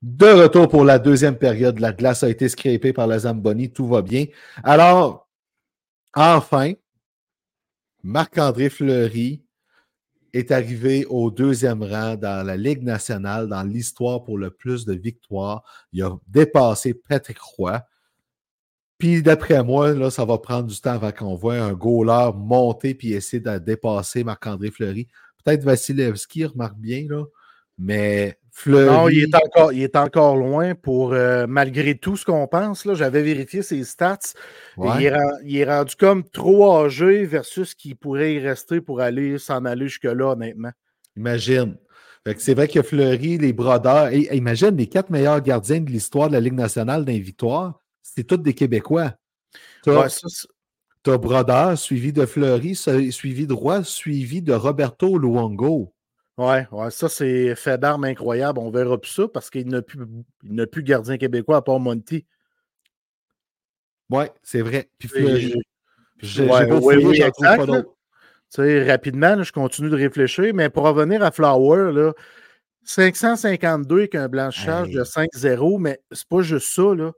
De retour pour la deuxième période, la glace a été scrapée par la Zamboni, tout va bien. Alors, enfin, Marc-André Fleury est arrivé au deuxième rang dans la Ligue nationale, dans l'histoire pour le plus de victoires. Il a dépassé Patrick Roy. Puis d'après moi, là, ça va prendre du temps avant qu'on voit un goaler monter puis essayer de dépasser Marc-André Fleury. Peut-être Vasilevski remarque bien, mais Fleury... Non, il est encore, il est encore loin pour, euh, malgré tout ce qu'on pense. Là, j'avais vérifié ses stats. Ouais. Il, est, ren- il est rendu comme trop âgé versus ce qui pourrait y rester pour aller s'en aller jusque-là, honnêtement. Imagine. C'est vrai que Fleury, les brodeurs, et, et imagine les quatre meilleurs gardiens de l'histoire de la Ligue nationale d'un victoire, c'est tous des Québécois. Tu Ouais, Brodeur, suivi de Fleury, su- suivi de Roy, suivi de Roberto Luongo. Ouais, ouais, ça, c'est fait d'armes incroyable. On verra plus ça parce qu'il n'a plus, il plus de gardien québécois à part Monty. Oui, c'est vrai. Puis Fleury. J'ai Ouais, j'ai beau oui, exact, pas rapidement, là, je continue de réfléchir, mais pour revenir à Flower, là, 552 avec un blanchissage Hey. de 5-0, mais c'est pas juste ça. Là.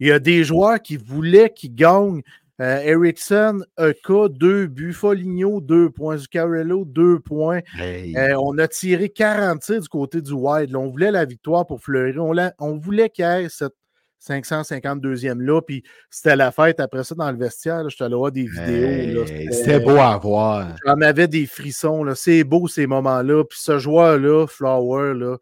Il y a des joueurs qui voulaient qu'ils gagnent. Euh, Ericsson, EK, 2 buts. Foligno, 2 points. Zuccarello, 2 points. Hey. Euh, on a tiré 40 tirs du côté du Wild. là. on voulait la victoire pour Fleury. On, l'a- on voulait qu'il y ait cette 552e-là. Puis c'était la fête après ça dans le vestiaire. J'étais allé voir des vidéos. Hey, C'était beau à voir. J'en avais des frissons. C'est beau ces moments-là. Puis ce joueur-là, Flower, là,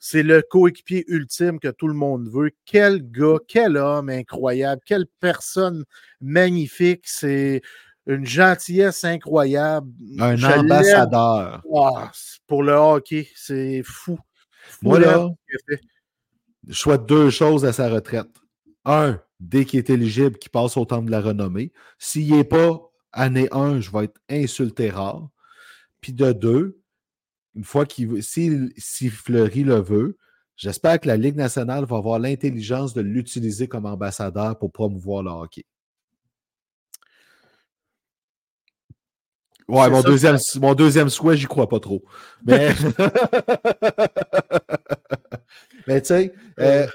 c'est le coéquipier ultime que tout le monde veut. Quel gars, quel homme incroyable, quelle personne magnifique. C'est une gentillesse incroyable. Un Je ambassadeur. Ah, pour le hockey, c'est fou. Fou Moi, là, je souhaite deux choses à sa retraite. Un, dès qu'il est éligible, qu'il passe au temps de la renommée. S'il n'est pas année 1, je vais être insulté rare. Puis de deux, une fois qu'il veut, si, si Fleury le veut, j'espère que la Ligue nationale va avoir l'intelligence de l'utiliser comme ambassadeur pour promouvoir le hockey. Ouais, mon ça, deuxième, mon deuxième souhait, j'y crois pas trop. Mais, Mais tu sais, euh,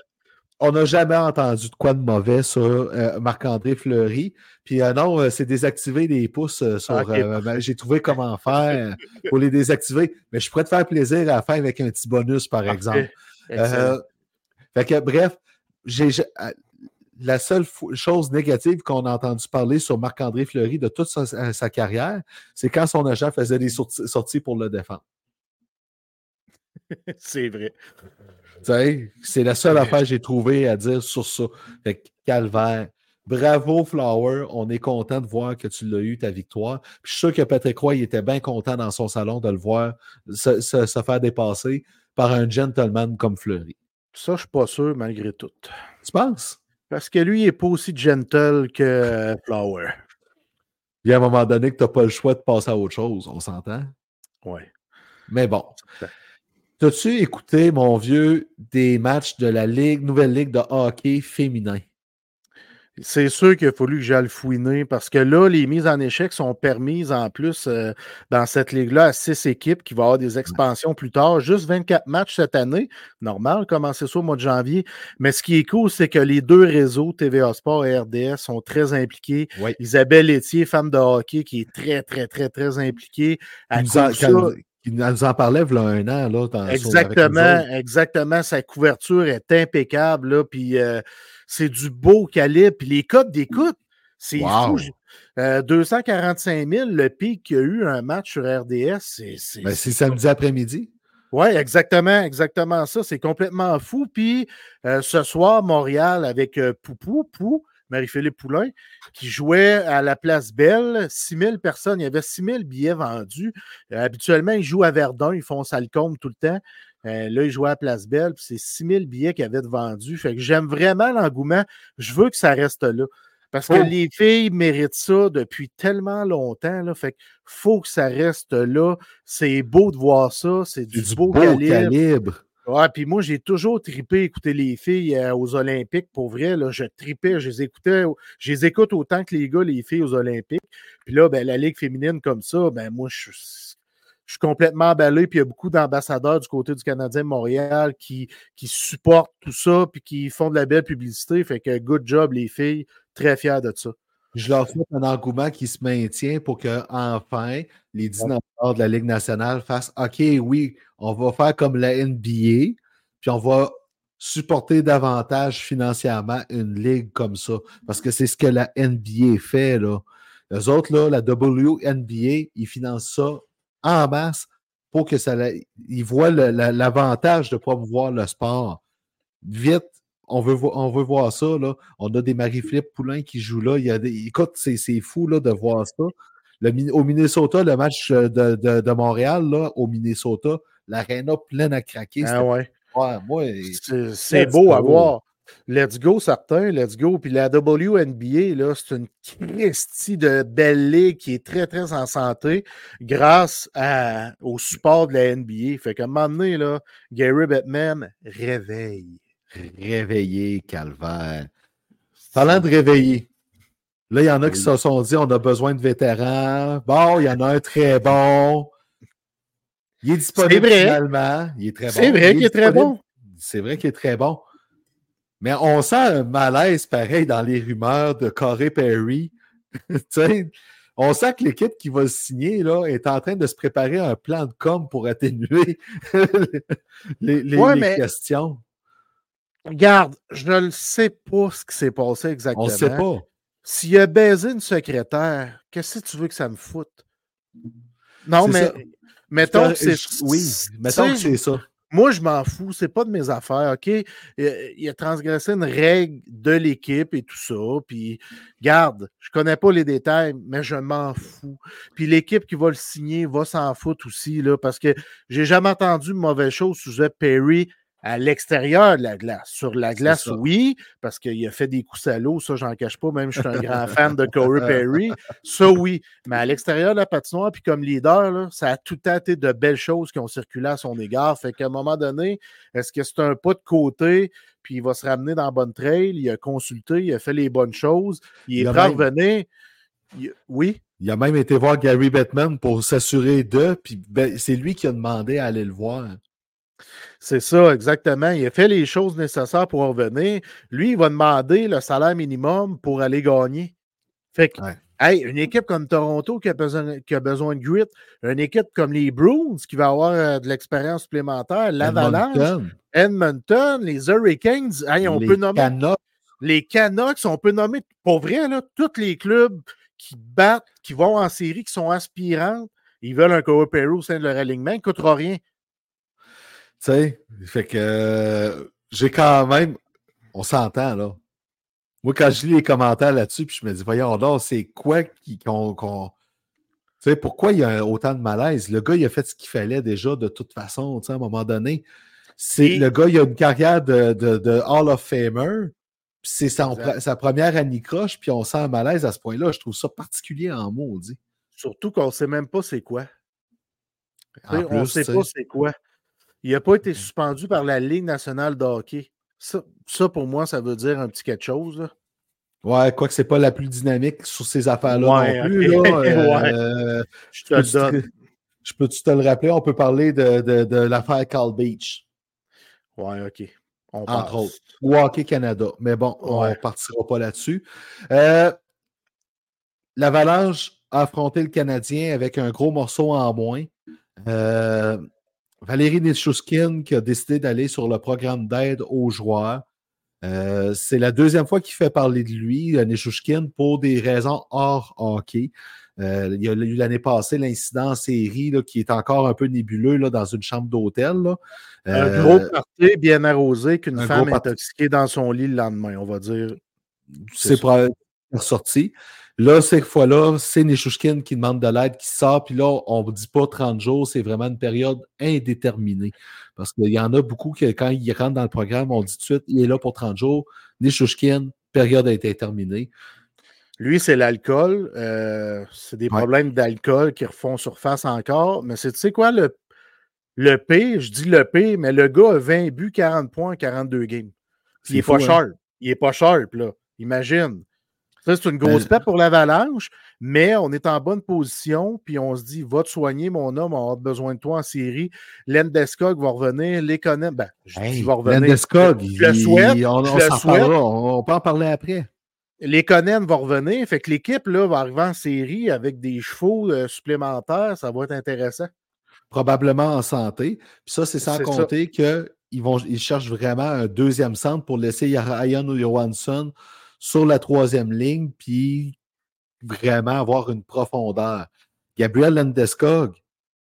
on n'a jamais entendu de quoi de mauvais sur euh, Marc-André Fleury. Puis euh, non, euh, c'est désactiver les pouces sur. J'ai trouvé comment faire pour les désactiver. Mais je pourrais te faire plaisir à la fin avec un petit bonus, par exemple. Fait que, bref, j'ai, la seule chose négative qu'on a entendu parler sur Marc-André Fleury de toute sa, sa- carrière, c'est quand son agent faisait des sorti- sorties pour le défendre. c'est vrai. C'est la seule affaire que j'ai trouvé à dire sur ça. Fait que, calvaire. Bravo, Flower. On est content de voir que tu l'as eu, ta victoire. Puis je suis sûr que Patrick Roy il était bien content dans son salon de le voir se, se- se faire dépasser par un gentleman comme Fleury. Ça, je suis pas sûr, malgré tout. Tu penses? Parce que lui, il n'est pas aussi gentle que euh, Flower. Il y a un moment donné que tu n'as pas le choix de passer à autre chose, on s'entend? Ouais. Mais bon. T'as-tu écouté, mon vieux, des matchs de la Ligue, nouvelle Ligue de hockey féminin? C'est sûr qu'il a fallu que j'aille fouiner parce que là, les mises en échec sont permises en plus euh, dans cette ligue-là à six équipes qui va avoir des expansions plus tard. Juste 24 matchs cette année. Normal, commencer ça au mois de janvier. Mais ce qui est cool, c'est que les deux réseaux, TVA Sport et RDS, sont très impliqués. Oui. Isabelle Etier, femme de hockey, qui est très, très, très, très impliquée. Elle nous, en, couvre ça. Il nous en parlait il y a un an. Là, dans, Exactement, exactement. Sa couverture est impeccable, là, puis euh, c'est du beau calibre. Puis les codes d'écoute, c'est Wow. fou. J- Euh, 245 000, le pic qu'il y a eu un match sur RDS, c'est. c'est- Ben, c'est samedi après-midi. Oui, exactement, exactement ça. C'est complètement fou. Puis euh, ce soir, Montréal avec euh, Poupou, Pou, Marie-Philippe Poulain, qui jouait à la place Belle. 6 000 personnes. Il y avait 6 000 billets vendus. Euh, habituellement, ils jouent à Verdun. Ils font Salcombe tout le temps. Euh, là, ils jouaient à la place Belle. Puis c'est 6 000 billets qu'ils avaient de vendus. Fait que j'aime vraiment l'engouement. Je veux que ça reste là. Parce que Oh. les filles méritent ça depuis tellement longtemps. Là, fait que faut que ça reste là. C'est beau de voir ça. C'est du, C'est du beau, beau calibre. calibre. Ouais, puis moi, j'ai toujours tripé écouter les filles euh, aux Olympiques. Pour vrai, là, je tripais, je les écoutais, je les écoute autant que les gars, les filles aux Olympiques. Puis là, ben, la Ligue féminine comme ça, ben moi, je, je suis complètement emballé, puis il y a beaucoup d'ambassadeurs du côté du Canadien de Montréal qui, qui supportent tout ça, puis qui font de la belle publicité. Fait que good job, les filles. Très fiers de ça. Je leur souhaite un engouement qui se maintient pour que enfin les dinosaures de la Ligue nationale fassent OK, oui, on va faire comme la NBA, puis on va supporter davantage financièrement une ligue comme ça. Parce que c'est ce que la NBA fait. Là. Les autres, là, la WNBA, ils financent ça en masse pour que ça. Ils voient l'avantage de promouvoir le sport. Vite, on veut, voir ça. Là. On a des Marie-Philippe Poulain qui jouent là. Il des, écoute, c'est fou là, de voir ça. Au Minnesota, le match de, de, Montréal, au Minnesota, l'aréna pleine à craquer. Ah ouais. ouais c'est beau à voir. Let's go, certains, let's go. Puis la WNBA, c'est une Christie de belle ligue qui est très, très en santé grâce à, au support de la NBA. Fait qu'à un moment donné, là, Gary Bettman réveille. Réveiller, calvaire. Parlant de réveiller, là, il y en a qui se sont dit on a besoin de vétérans. Bon, il y en a un très bon. Il est disponible finalement. Il est très bon. C'est vrai qu'il est très bon. C'est vrai qu'il est très bon. Mais on sent un malaise pareil dans les rumeurs de Corey Perry. on sent que l'équipe qui va le signer là, est en train de se préparer un plan de com pour atténuer les, questions. Regarde, je ne sais pas ce qui s'est passé exactement. On ne sait pas. S'il a baisé une secrétaire, qu'est-ce que tu veux que ça me foute? Non, mais mettons que c'est. Oui, mettons que c'est ça. Moi, je m'en fous, c'est pas de mes affaires, OK? Il a transgressé une règle de l'équipe et tout ça. Puis, garde, je connais pas les détails, mais je m'en fous. Puis, l'équipe qui va le signer va s'en foutre aussi, là, parce que j'ai jamais entendu de mauvaise chose sous Perry à l'extérieur de la glace. Sur la glace, oui, parce qu'il a fait des coups salauds, ça, j'en cache pas, même je suis un grand fan de Corey Perry. Ça, oui. Mais à l'extérieur de la patinoire, puis comme leader, là, ça a tout à été de belles choses qui ont circulé à son égard. Fait qu'à un moment donné, est-ce que c'est un pas de côté, puis il va se ramener dans la bonne trail, il a consulté, il a fait les bonnes choses, il est prêt Oui? Il a même été voir Gary Bettman pour s'assurer d'eux, puis ben, c'est lui qui a demandé à aller le voir. C'est ça, exactement. Il a fait les choses nécessaires pour revenir. Lui, il va demander le salaire minimum pour aller gagner. Fait que, hey, une équipe comme Toronto qui a, besoin, qui a besoin de grit, une équipe comme les Bruins qui va avoir euh, de l'expérience supplémentaire, l'Avalanche, Edmonton. les Hurricanes, on peut nommer. Canucks. Les Canucks, on peut nommer, pour vrai, là, tous les clubs qui battent, qui vont en série, qui sont aspirants, ils veulent un coopérateur au sein de leur alignement, il ne coûtera rien. Tu sais, fait que j'ai quand même. On s'entend, là. Moi, quand je lis les commentaires là-dessus, puis je me dis, voyons donc, c'est quoi qu'on. tu sais, pourquoi il y a autant de malaise? Le gars, il a fait ce qu'il fallait déjà de toute façon, tu sais, à un moment donné. C'est, le gars, il a une carrière de, de, Hall of Famer. C'est sa, première année croche, puis on sent un malaise à ce point-là. Je trouve ça particulier en maudit. Surtout qu'on ne sait même pas c'est quoi. on ne sait pas c'est quoi. Il n'a pas été suspendu par la Ligue nationale de hockey. Ça, pour moi, ça veut dire un petit quelque chose. Là. Ouais, quoique c'est pas la plus dynamique sur ces affaires-là non plus. Euh, je te peux-tu te le rappeler? On peut parler de, de, l'affaire Carl Beach. Ouais, OK. Entre autres. Ou Hockey Canada. Mais bon, on ne partira pas là-dessus. Euh, L'Avalanche a affronté le Canadien avec un gros morceau en moins. Euh, Valérie Nishushkin qui a décidé d'aller sur le programme d'aide aux joueurs. Euh, c'est la deuxième fois qu'il fait parler de lui, euh, Nishushkin, pour des raisons hors hockey. Euh, il y a eu l'année passée l'incident en série qui est encore un peu nébuleux là, dans une chambre d'hôtel. un gros party bien arrosé qu'une femme est intoxiquée dans son lit le lendemain, on va dire. C'est ressorti. Là, cette fois-là, c'est Nishushkin qui demande de l'aide, qui sort, puis là, on ne dit pas 30 jours, c'est vraiment une période indéterminée. Parce qu'il y en a beaucoup qui, quand ils rentrent dans le programme, on dit tout de suite, il est là pour 30 jours. Nishushkin, période indéterminée. Lui, c'est l'alcool. Euh, c'est des problèmes d'alcool qui refont surface encore. Mais c'est, tu sais quoi, le, le P, je dis le P, mais le gars a 20 buts, 40 points, 42 games. il n'est pas hein? sharp. Il n'est pas sharp, là. Imagine. Ça, c'est une grosse perte pour l'Avalanche, mais on est en bonne position, puis on se dit, va te soigner, mon homme, on a besoin de toi en série. Lendeskog va revenir, Lekonen, ben, je dis, va revenir. Lendeskog, il, le souhaite, on, on, on, peut en parler après. Lekonen va revenir, fait que l'équipe va arriver en série avec des chevaux euh, supplémentaires, ça va être intéressant. Probablement en santé. Puis ça, c'est sans compter qu'ils ils cherchent vraiment un deuxième centre pour laisser Ryan Johansson sur la troisième ligne, puis vraiment avoir une profondeur. Gabriel Landeskog,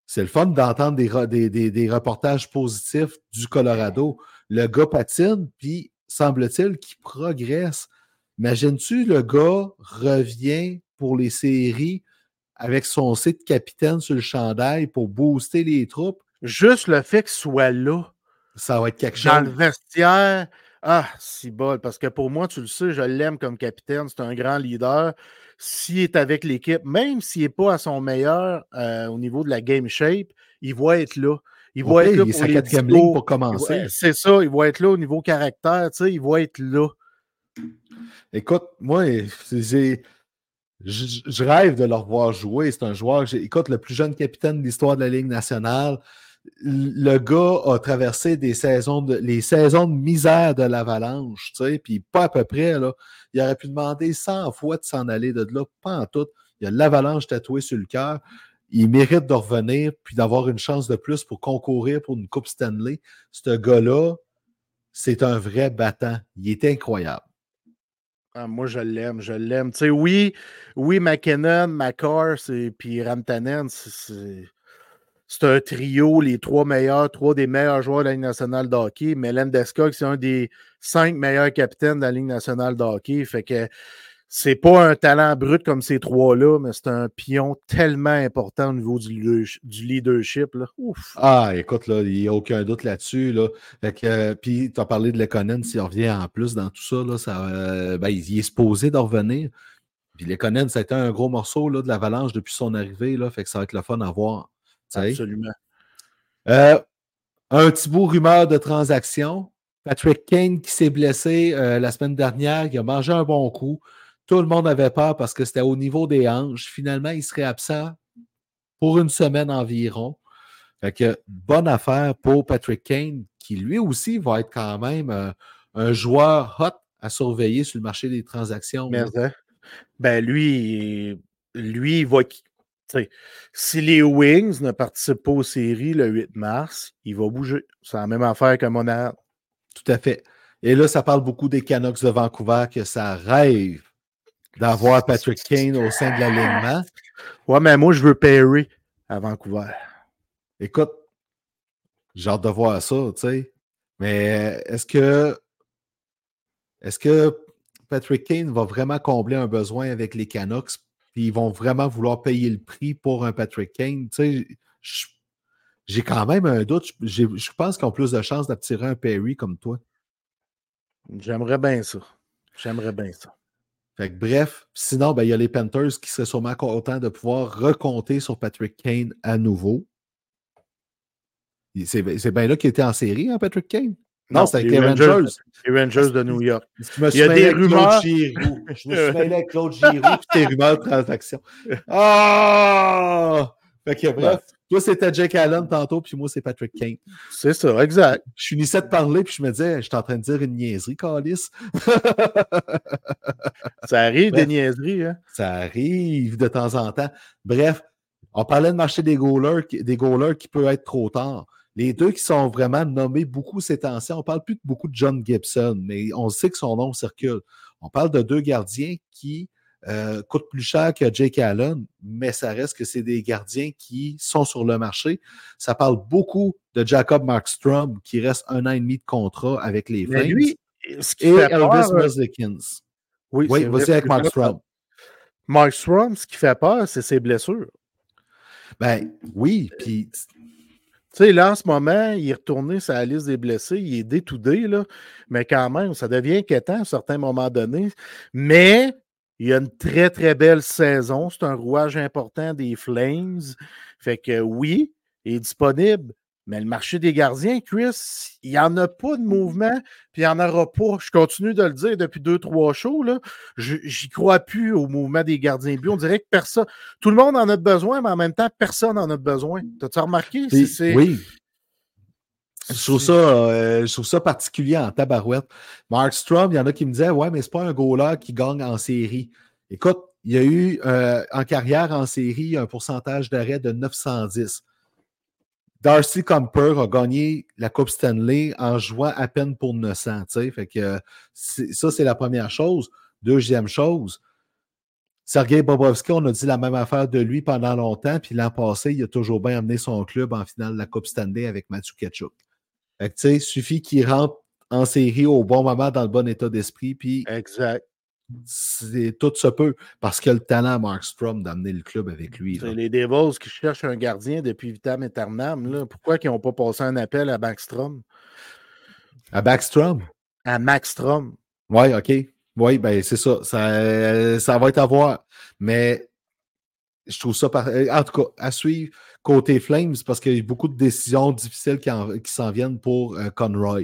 c'est le fun d'entendre des, des, reportages positifs du Colorado. Le gars patine, puis semble-t-il qu'il progresse. Imagines-tu, le gars revient pour les séries avec son site capitaine sur le chandail pour booster les troupes? Juste le fait qu'il soit là. Ça va être quelque chose. Dans le vestiaire, ah, si bol, parce que pour moi, tu le sais, je l'aime comme capitaine, c'est un grand leader. S'il est avec l'équipe, même s'il n'est pas à son meilleur euh, au niveau de la game shape, il va être là. Il va être là pour les ligne pour commencer. C'est ça, il va être là au niveau caractère, tu sais, il va être là. Écoute, moi, je, je, rêve de le revoir jouer. C'est un joueur, écoute, le plus jeune capitaine de l'histoire de la Ligue nationale le gars a traversé des saisons de, les saisons de misère de l'avalanche, tu sais, puis pas à peu près. Il aurait pu demander 100 fois de s'en aller de là, pas en tout. Il a l'avalanche tatouée sur le cœur. Il mérite de revenir puis d'avoir une chance de plus pour concourir pour une Coupe Stanley. Ce gars-là, c'est un vrai battant. Il est incroyable. Ah, moi, je l'aime, je l'aime. Tu sais, oui, oui, McKinnon, McCarr, puis Ramtanen, c'est c'est un trio, les trois meilleurs, trois des meilleurs joueurs de la Ligue nationale de hockey. Mais Landeskog, c'est un des cinq meilleurs capitaines de la Ligue nationale de hockey. Fait que c'est pas un talent brut comme ces trois-là, mais c'est un pion tellement important au niveau du, leadership. Là. Ah, écoute, il n'y a aucun doute là-dessus. Là. Euh, puis, tu as parlé de Lekonen, s'il revient en plus dans tout ça, là, ça euh, ben, il est supposé de revenir. Puis Lekonen, ça a été un gros morceau là, de l'avalanche depuis son arrivée. Là, fait que ça va être le fun à voir. Absolument. Euh, un petit bout rumeur de transaction. Patrick Kane qui s'est blessé euh, la semaine dernière, il a mangé un bon coup. Tout le monde avait peur parce que c'était au niveau des hanches. Finalement, il serait absent pour une semaine environ. Fait que bonne affaire pour Patrick Kane, qui lui aussi va être quand même euh, un joueur hot à surveiller sur le marché des transactions. Ben lui, lui, il va, si les Wings ne participent pas aux séries le 8 mars, il va bouger. C'est la même affaire que Monad. Tout à fait. Et là, ça parle beaucoup des Canucks de Vancouver que ça rêve d'avoir Patrick Kane au sein de l'alignement. Ouais, mais moi, je veux Perry à Vancouver. Écoute, j'ai hâte de voir ça, tu sais. Mais est-ce que est-ce que Patrick Kane va vraiment combler un besoin avec les Canucks puis ils vont vraiment vouloir payer le prix pour un Patrick Kane. Tu sais, j'ai quand même un doute. Je pense qu'ils ont plus de chances d'attirer un Perry comme toi. J'aimerais bien ça. J'aimerais bien ça. Fait que, bref, sinon, ben, il y a les Panthers qui seraient sûrement contents de pouvoir recompter sur Patrick Kane à nouveau. C'est bien là qu'il était en série, hein, Patrick Kane? Non, c'est avec les Rangers. Les Rangers de New York. Il y a des rumeurs. Je me suis mêlé avec Claude Giroux et tes rumeurs de transaction. Ah! Fait que bref. Toi, c'était Jake Allen tantôt, puis moi, c'est Patrick Kane. C'est ça, exact. Je finissais de parler, puis je me disais, je suis en train de dire une niaiserie, Calis. ça arrive, des niaiseries. Hein? Ça arrive de temps en temps. Bref, on parlait de marcher des goalers, des goalers qui peut être trop tard. Les deux qui sont vraiment nommés beaucoup ces temps-ci, on parle plus beaucoup de John Gibson, mais on sait que son nom circule. On parle de deux gardiens qui euh, coûtent plus cher que Jake Allen, mais ça reste que c'est des gardiens qui sont sur le marché. Ça parle beaucoup de Jacob Markstrom, qui reste un an et demi de contrat avec les Flames. Lui, ce qui et fait Elvis euh, Oui, oui vas-y avec Markstrom. Markstrom, ce qui fait peur, c'est ses blessures. Ben oui, puis tu sais, là, en ce moment, il est retourné sur la liste des blessés, il est détoudé, là, mais quand même, ça devient inquiétant à un certain moment donné. Mais il a une très, très belle saison. C'est un rouage important des Flames. Fait que oui, il est disponible. Mais le marché des gardiens, Chris, il n'y en a pas de mouvement, puis il n'y en aura pas. Je continue de le dire depuis deux, trois shows. Là. J'y crois plus au mouvement des gardiens but. On dirait que personne. Tout le monde en a besoin, mais en même temps, personne n'en a besoin. T'as-tu remarqué? Oui. Je trouve, ça, euh, je trouve ça particulier en tabarouette. Mark Strom, il y en a qui me disaient Ouais, mais c'est pas un goaler qui gagne en série. Écoute, il y a eu euh, en carrière en série un pourcentage d'arrêt de 910. Darcy Comper a gagné la Coupe Stanley en jouant à peine pour 900. Fait que ça, c'est la première chose. Deuxième chose, Sergei Bobrovski, on a dit la même affaire de lui pendant longtemps, puis l'an passé, il a toujours bien amené son club en finale de la Coupe Stanley avec Mathieu Ketchuk. Fait que, suffit qu'il rentre en série au bon moment, dans le bon état d'esprit, puis exact tout se peut parce qu'il a le talent, Mark Strom, d'amener le club avec lui. C'est les Devils qui cherchent un gardien depuis Vitam Eternam. Là. Pourquoi ils n'ont pas passé un appel à Backstrom? À Backstrom? À Maxstrom. Oui, OK. Oui, ben c'est ça. ça. ça. va être à voir. Mais je trouve ça. En tout cas, à suivre côté Flames parce qu'il y a beaucoup de décisions difficiles qui, s'en viennent pour euh, Conroy.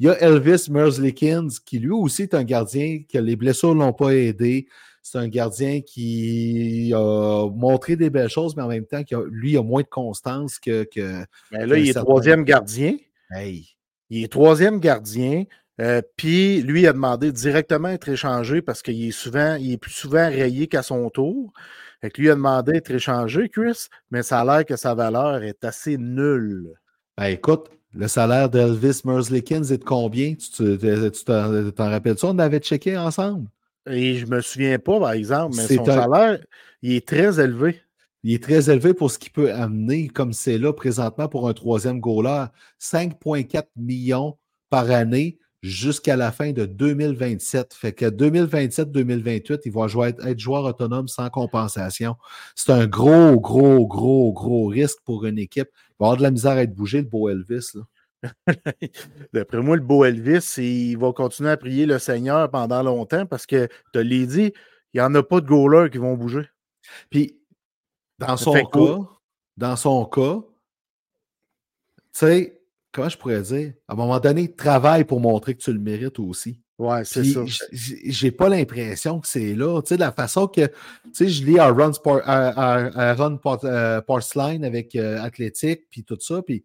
Il y a Elvis Merzlikins, qui lui aussi est un gardien que les blessures ne l'ont pas aidé. C'est un gardien qui a montré des belles choses, mais en même temps, qui a, lui, a moins de constance que. que mais là, il est troisième gardien. Il est troisième gardien. Euh, puis lui a demandé directement d'être échangé parce qu'il est souvent, il est plus souvent rayé qu'à son tour. Fait lui a demandé d'être échangé, Chris, mais ça a l'air que sa valeur est assez nulle. Ben, écoute, le salaire d'Elvis Merzlikins est de combien? Tu t'en rappelles ça? On avait checké ensemble. Et je ne me souviens pas, par exemple, mais son salaire, il est très élevé. Il est très élevé pour ce qu'il peut amener, comme c'est là présentement pour un troisième goaler. 5,4 millions par année jusqu'à la fin de 2027. Fait que 2027-2028, il va jouer, être joueur autonome sans compensation. C'est un gros, gros, gros, gros risque pour une équipe va avoir de la misère à être bougé, le beau Elvis. D'après moi, le beau Elvis, il va continuer à prier le Seigneur pendant longtemps parce que, tu l'ai dit, il n'y en a pas de goalers qui vont bouger. Puis, dans son cas, dans son cas, tu sais, comment je pourrais dire, à un moment donné, travaille pour montrer que tu le mérites aussi. Ouais, c'est ça. J'ai pas l'impression que c'est là. Tu sais, la façon que, tu sais, je lis à Ron, Sport, euh, Porcelain avec euh, Athletic, puis tout ça, puis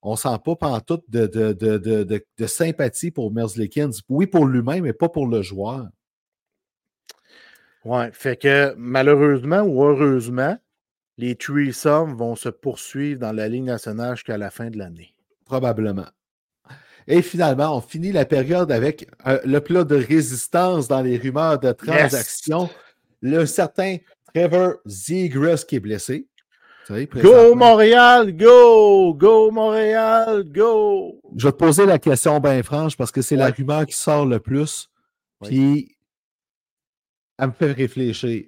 on sent pas pantoute de, de, de, de, sympathie pour Merzlikins. Oui, pour lui-même, mais pas pour le joueur. Ouais, fait que malheureusement ou heureusement, les threesomes vont se poursuivre dans la Ligue nationale jusqu'à la fin de l'année. Probablement. Et finalement, on finit la période avec euh, le plat de résistance dans les rumeurs de transaction. Le certain Trevor Zegras qui est blessé. Go Montréal, go! Go Montréal, go! Je vais te poser la question bien franche parce que c'est la rumeur qui sort le plus. Puis, elle me fait réfléchir.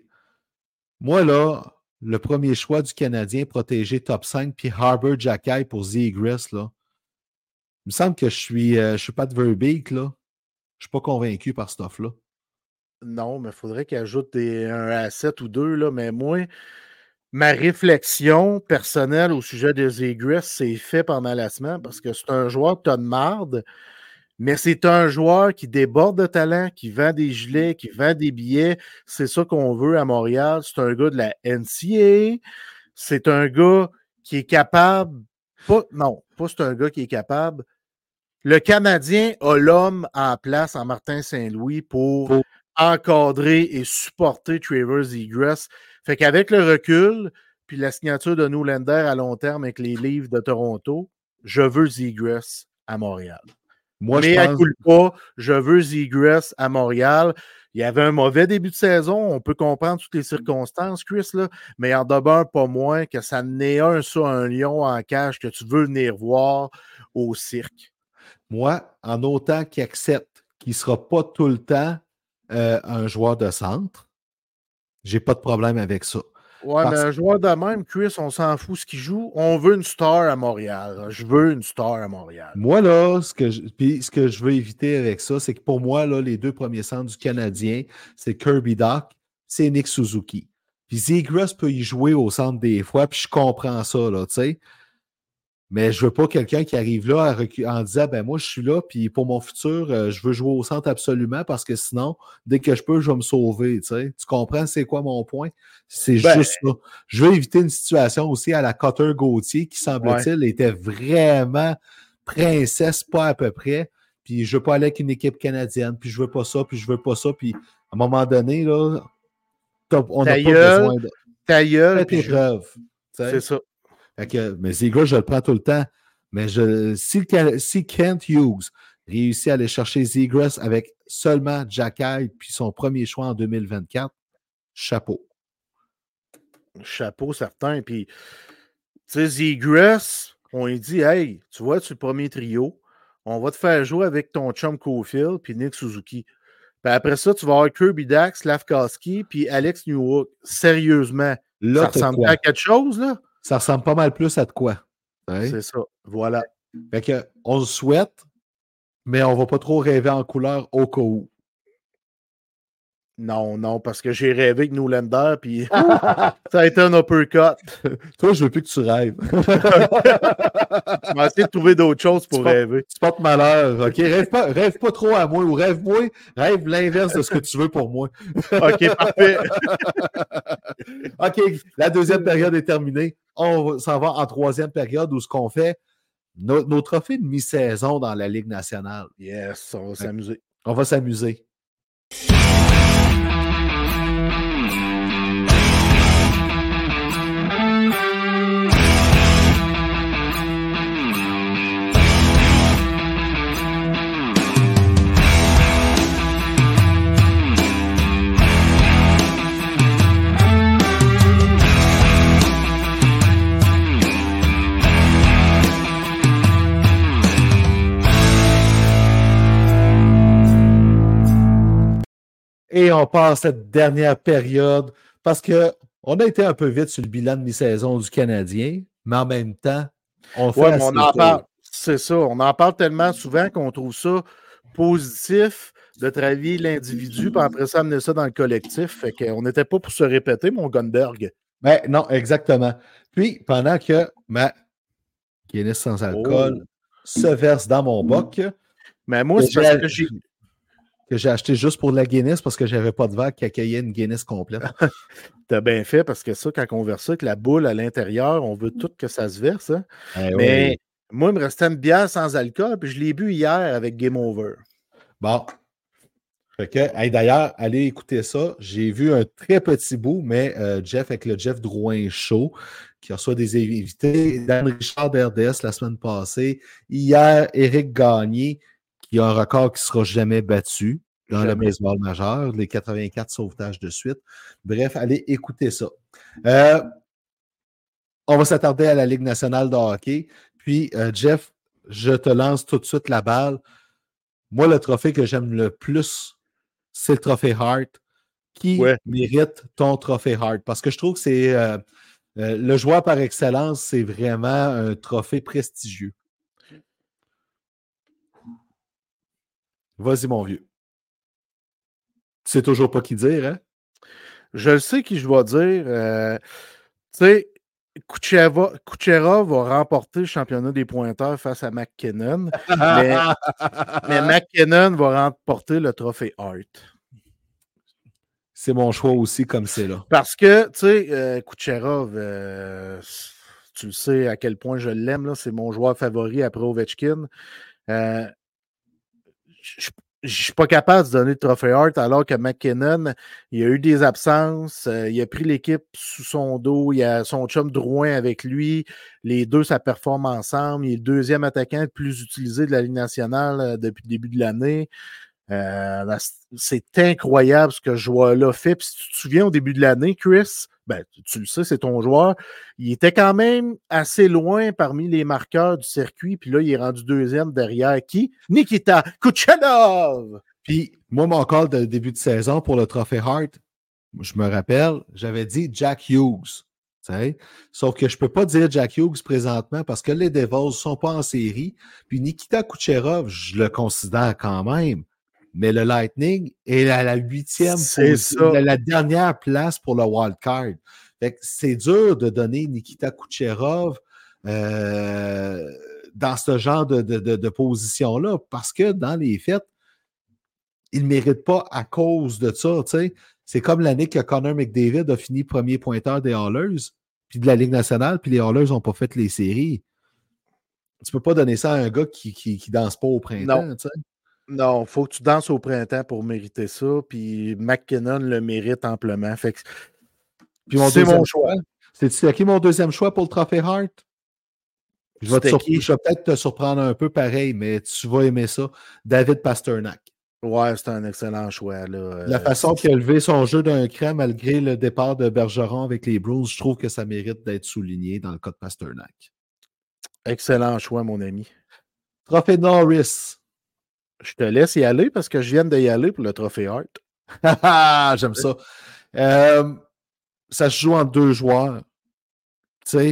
Moi, là, le premier choix du Canadien protégé top 5, puis Harbour Jacky pour Zegras, là, il me semble que je suis, euh, je suis pas de Verbeek, là. Je suis pas convaincu par ce stuff-là. Non, mais il faudrait qu'il ajoute un asset ou deux, là. Mais moi, ma réflexion personnelle au sujet de Zegris, c'est fait pendant la semaine parce que c'est un joueur que tu as de marde, mais c'est un joueur qui déborde de talent, qui vend des gilets, qui vend des billets. C'est ça qu'on veut à Montréal. C'est un gars de la NCA. C'est un gars qui est capable. Non, pas c'est un gars qui est capable le Canadien a l'homme en place en Martin Saint-Louis pour encadrer et supporter Travers Egress. Fait qu'avec le recul, puis la signature de Newlander à long terme avec les livres de Toronto, je veux Egress à Montréal. Moi, Mais je pense... à pas, je veux Egress à Montréal. Il y avait un mauvais début de saison. On peut comprendre toutes les circonstances, Chris, là, mais il en demeure pas moins que ça n'est un ça, un lion en cage que tu veux venir voir au cirque. Moi, en autant qu'il accepte qu'il ne sera pas tout le temps euh, un joueur de centre, j'ai pas de problème avec ça. Ouais, mais un joueur de même, Chris, on s'en fout ce qu'il joue. On veut une star à Montréal. Je veux une star à Montréal. Moi, là, ce que je, ce que je veux éviter avec ça, c'est que pour moi, là, les deux premiers centres du Canadien, c'est Kirby Doc, c'est Nick Suzuki. Puis Zegras peut y jouer au centre des fois, puis je comprends ça, là, tu sais. Mais je veux pas quelqu'un qui arrive là en disant ben moi je suis là, puis pour mon futur, euh, je veux jouer au centre absolument parce que sinon, dès que je peux, je vais me sauver. Tu, sais. tu comprends c'est quoi mon point? C'est Ben- juste ça. Je veux éviter une situation aussi à la Cotter Gauthier qui semble-t-il était vraiment princesse, pas à peu près. Puis je veux pas aller avec une équipe canadienne, puis je veux pas ça, puis je veux pas ça. Puis à un moment donné, là, on n'a pas besoin de Ta gueule, puis je- c'est ça. Fait que, mais Ziegler, je le prends tout le temps. Mais je, si, si Kent Hughes réussit à aller chercher Zegras avec seulement Jack Hyde puis son premier choix en 2024, chapeau. Chapeau certain. Puis, tu sais, Zegras, on lui dit Hey, tu vois, tu es le premier trio, on va te faire jouer avec ton chum Cofield puis Nick Suzuki. Puis après ça, tu vas avoir Kirby Dax, Lavkowski puis Alex Newhook. Sérieusement, Là, ça ressemble quoi? à quelque chose, là? Ça ressemble pas mal plus à de quoi? Hein? C'est ça. Voilà. Fait que, on le souhaite, mais on va pas trop rêver en couleur au cas où. Non, non, parce que j'ai rêvé avec Nolander, puis ça a été un uppercut. Toi, je veux plus que tu rêves. Je vais essayer de trouver d'autres choses pour Tu rêver. tu portes malheur. OK? Rêve pas, rêve pas trop à moi ou rêve-moi. Rêve l'inverse de ce que tu veux pour moi. OK, parfait. OK, la deuxième période est terminée. On s'en va en troisième période où ce qu'on fait, nos, nos trophées de mi-saison dans la Ligue nationale. Yes, on va s'amuser. On va s'amuser. On passe cette dernière période parce que on a été un peu vite sur le bilan de mi-saison du Canadien, mais en même temps, on fait Ouais, on en parle. C'est ça. On en parle tellement souvent qu'on trouve ça positif de travailler l'individu, puis après ça, amener ça dans le collectif. Fait qu'on n'était pas pour se répéter, mon Gunberg. Ben, non, exactement. Puis, pendant que ma Guinness sans alcool Oh. se verse dans mon boc, Mais moi, c'est parce que j'ai. Que j'ai acheté juste pour la Guinness parce que j'avais pas de verre qui accueillait une Guinness complète. T'as bien fait parce que ça, quand on verse ça avec la boule à l'intérieur, on veut tout que ça se verse. hein. Eh Mais oui. moi, il me restait une bière sans alcool, puis je l'ai bu hier avec Game Over. Bon. Fait que, hey, d'ailleurs, allez écouter ça. J'ai vu un très petit bout, mais euh, Jeff avec le Jeff Drouin Show, qui reçoit des invités. Dan Richard d'RDS la semaine passée. Hier, Éric Gagné, qui a un record qui ne sera jamais battu dans le baseball majeur, les 84 sauvetages de suite. Bref, allez écouter ça. Euh, on va s'attarder à la Ligue nationale de hockey. Puis, euh, Jeff, je te lance tout de suite la balle. Moi, le trophée que j'aime le plus, c'est le trophée Hart. Qui Ouais. mérite ton trophée Hart? Parce que je trouve que c'est euh, le joueur par excellence, c'est vraiment un trophée prestigieux. Vas-y, mon vieux. Tu sais toujours pas qui dire, hein? Je le sais qui je vais dire. euh, tu sais, Kucherov va remporter le championnat des pointeurs face à McKinnon, mais, mais McKinnon va remporter le trophée Hart. C'est mon choix aussi, comme c'est là. Parce que, tu sais, euh, Kucherov, euh, tu le sais à quel point je l'aime, là, c'est mon joueur favori après Ovechkin. Euh, je ne suis pas capable de donner le trophée Hart alors que McKinnon, il a eu des absences, euh, il a pris l'équipe sous son dos, il a son chum Drouin avec lui, les deux, ça performe ensemble, il est le deuxième attaquant le plus utilisé de la Ligue nationale euh, depuis le début de l'année. Euh, c'est incroyable ce que ce joueur-là fait. Puis si tu te souviens au début de l'année, Chris, ben, tu, le sais, c'est ton joueur. Il était quand même assez loin parmi les marqueurs du circuit. Puis là, il est rendu deuxième derrière qui? Nikita Kuchenov! Puis, moi, mon call de début de saison pour le trophée Hart, je me rappelle, j'avais dit Jack Hughes. Sauf que je ne peux pas dire Jack Hughes présentement parce que les Devils ne sont pas en série. Puis Nikita Kucherov, je le considère quand même. Mais le Lightning est à la huitième, la, la dernière place pour le wild card. C'est dur de donner Nikita Kucherov euh, dans ce genre de, de, position-là parce que dans les faits, il ne mérite pas à cause de ça. C'est comme l'année que Connor McDavid a fini premier pointeur des Hallers, puis de la Ligue nationale, puis les Hallers n'ont pas fait les séries. Tu peux pas donner ça à un gars qui, qui, danse pas au printemps. Non. Il faut que tu danses au printemps pour mériter ça. Puis McKinnon le mérite amplement. Fait puis mon choix. C'est qui mon deuxième choix pour le Trophée Hart? Je vais, peut-être te surprendre un peu pareil, mais tu vas aimer ça. David Pasternak. Ouais, c'est un excellent choix. Là. La façon qu'il a levé son jeu d'un cran malgré le départ de Bergeron avec les Bruins, je trouve que ça mérite d'être souligné dans le cas de Pasternak. Excellent choix, mon ami. Trophée Norris. Je te laisse y aller parce que je viens d'y aller pour le trophée Hart. J'aime ça. Euh, ça se joue en deux joueurs.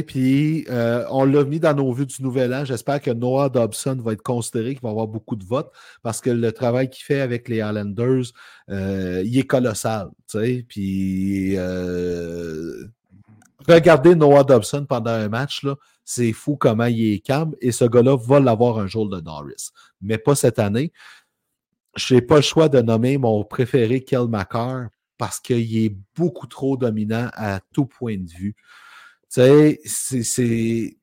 Puis euh, on l'a mis dans nos vues du nouvel an. J'espère que Noah Dobson va être considéré, qu'il va avoir beaucoup de votes parce que le travail qu'il fait avec les Islanders, euh, il est colossal. Puis euh, regardez Noah Dobson pendant un match, c'est fou comment il est calme et ce gars-là va l'avoir un jour de Norris. Mais pas cette année. Je n'ai pas le choix de nommer mon préféré, Kel McCarr, parce qu'il est beaucoup trop dominant à tout point de vue. Tu sais, c'est.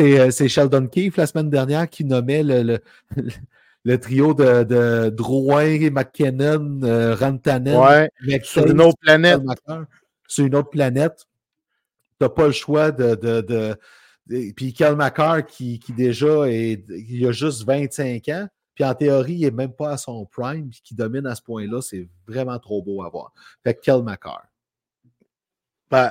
Euh, c'est Sheldon Keefe la semaine dernière qui nommait le, le, trio de, de Drouin, McKinnon, euh, Rantanen. Ouais, sur une autre planète. Sur une autre planète. N'as pas le choix de. de, de, puis Kel McCarr qui, qui déjà est, il a juste 25 ans. Puis en théorie, il n'est même pas à son prime, puis qui domine à ce point-là, c'est vraiment trop beau à voir. Fait que Kel McCarr. Ben,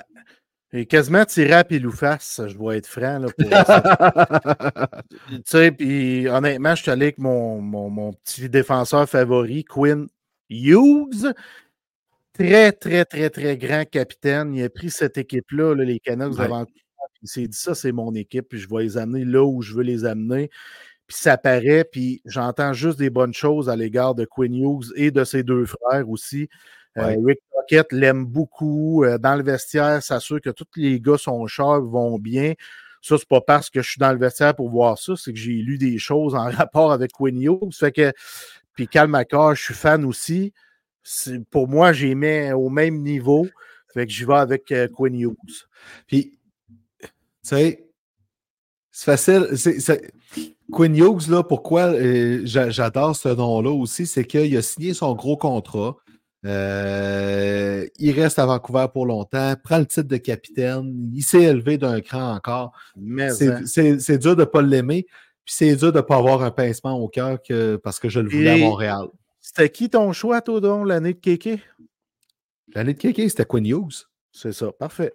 est quasiment tiré à pile ou face, je dois être franc. Là, tu sais, puis honnêtement, je suis allé avec mon, mon, petit défenseur favori, Quinn Hughes. Très, très, très, très grand capitaine. Il a pris cette équipe-là, les Canucks avant il s'est dit ça, c'est mon équipe, puis je vais les amener là où je veux les amener. Puis ça paraît, puis j'entends juste des bonnes choses à l'égard de Quinn Hughes et de ses deux frères aussi. Euh, Rick Pocket l'aime beaucoup. Euh, dans le vestiaire, s'assure que tous les gars sont chers, vont bien. Ça, c'est pas parce que je suis dans le vestiaire pour voir ça, c'est que j'ai lu des choses en rapport avec Quinn Hughes. Fait que, puis Cal je suis fan aussi. Pour moi, j'y mets au même niveau. Fait que j'y vais avec euh, Quinn Hughes. Puis, tu sais, c'est facile. Quinn Hughes, là, pourquoi j'adore ce nom-là aussi, c'est qu'il a signé son gros contrat. Euh, il reste à Vancouver pour longtemps, prend le titre de capitaine, il s'est élevé d'un cran encore. Hein. C'est dur de ne pas l'aimer, puis c'est dur de ne pas avoir un pincement au cœur parce que je le voulais à Montréal. C'était qui ton choix, Todon, l'année de Kéké? L'année de Kéké, c'était Quinn Hughes. C'est ça, parfait.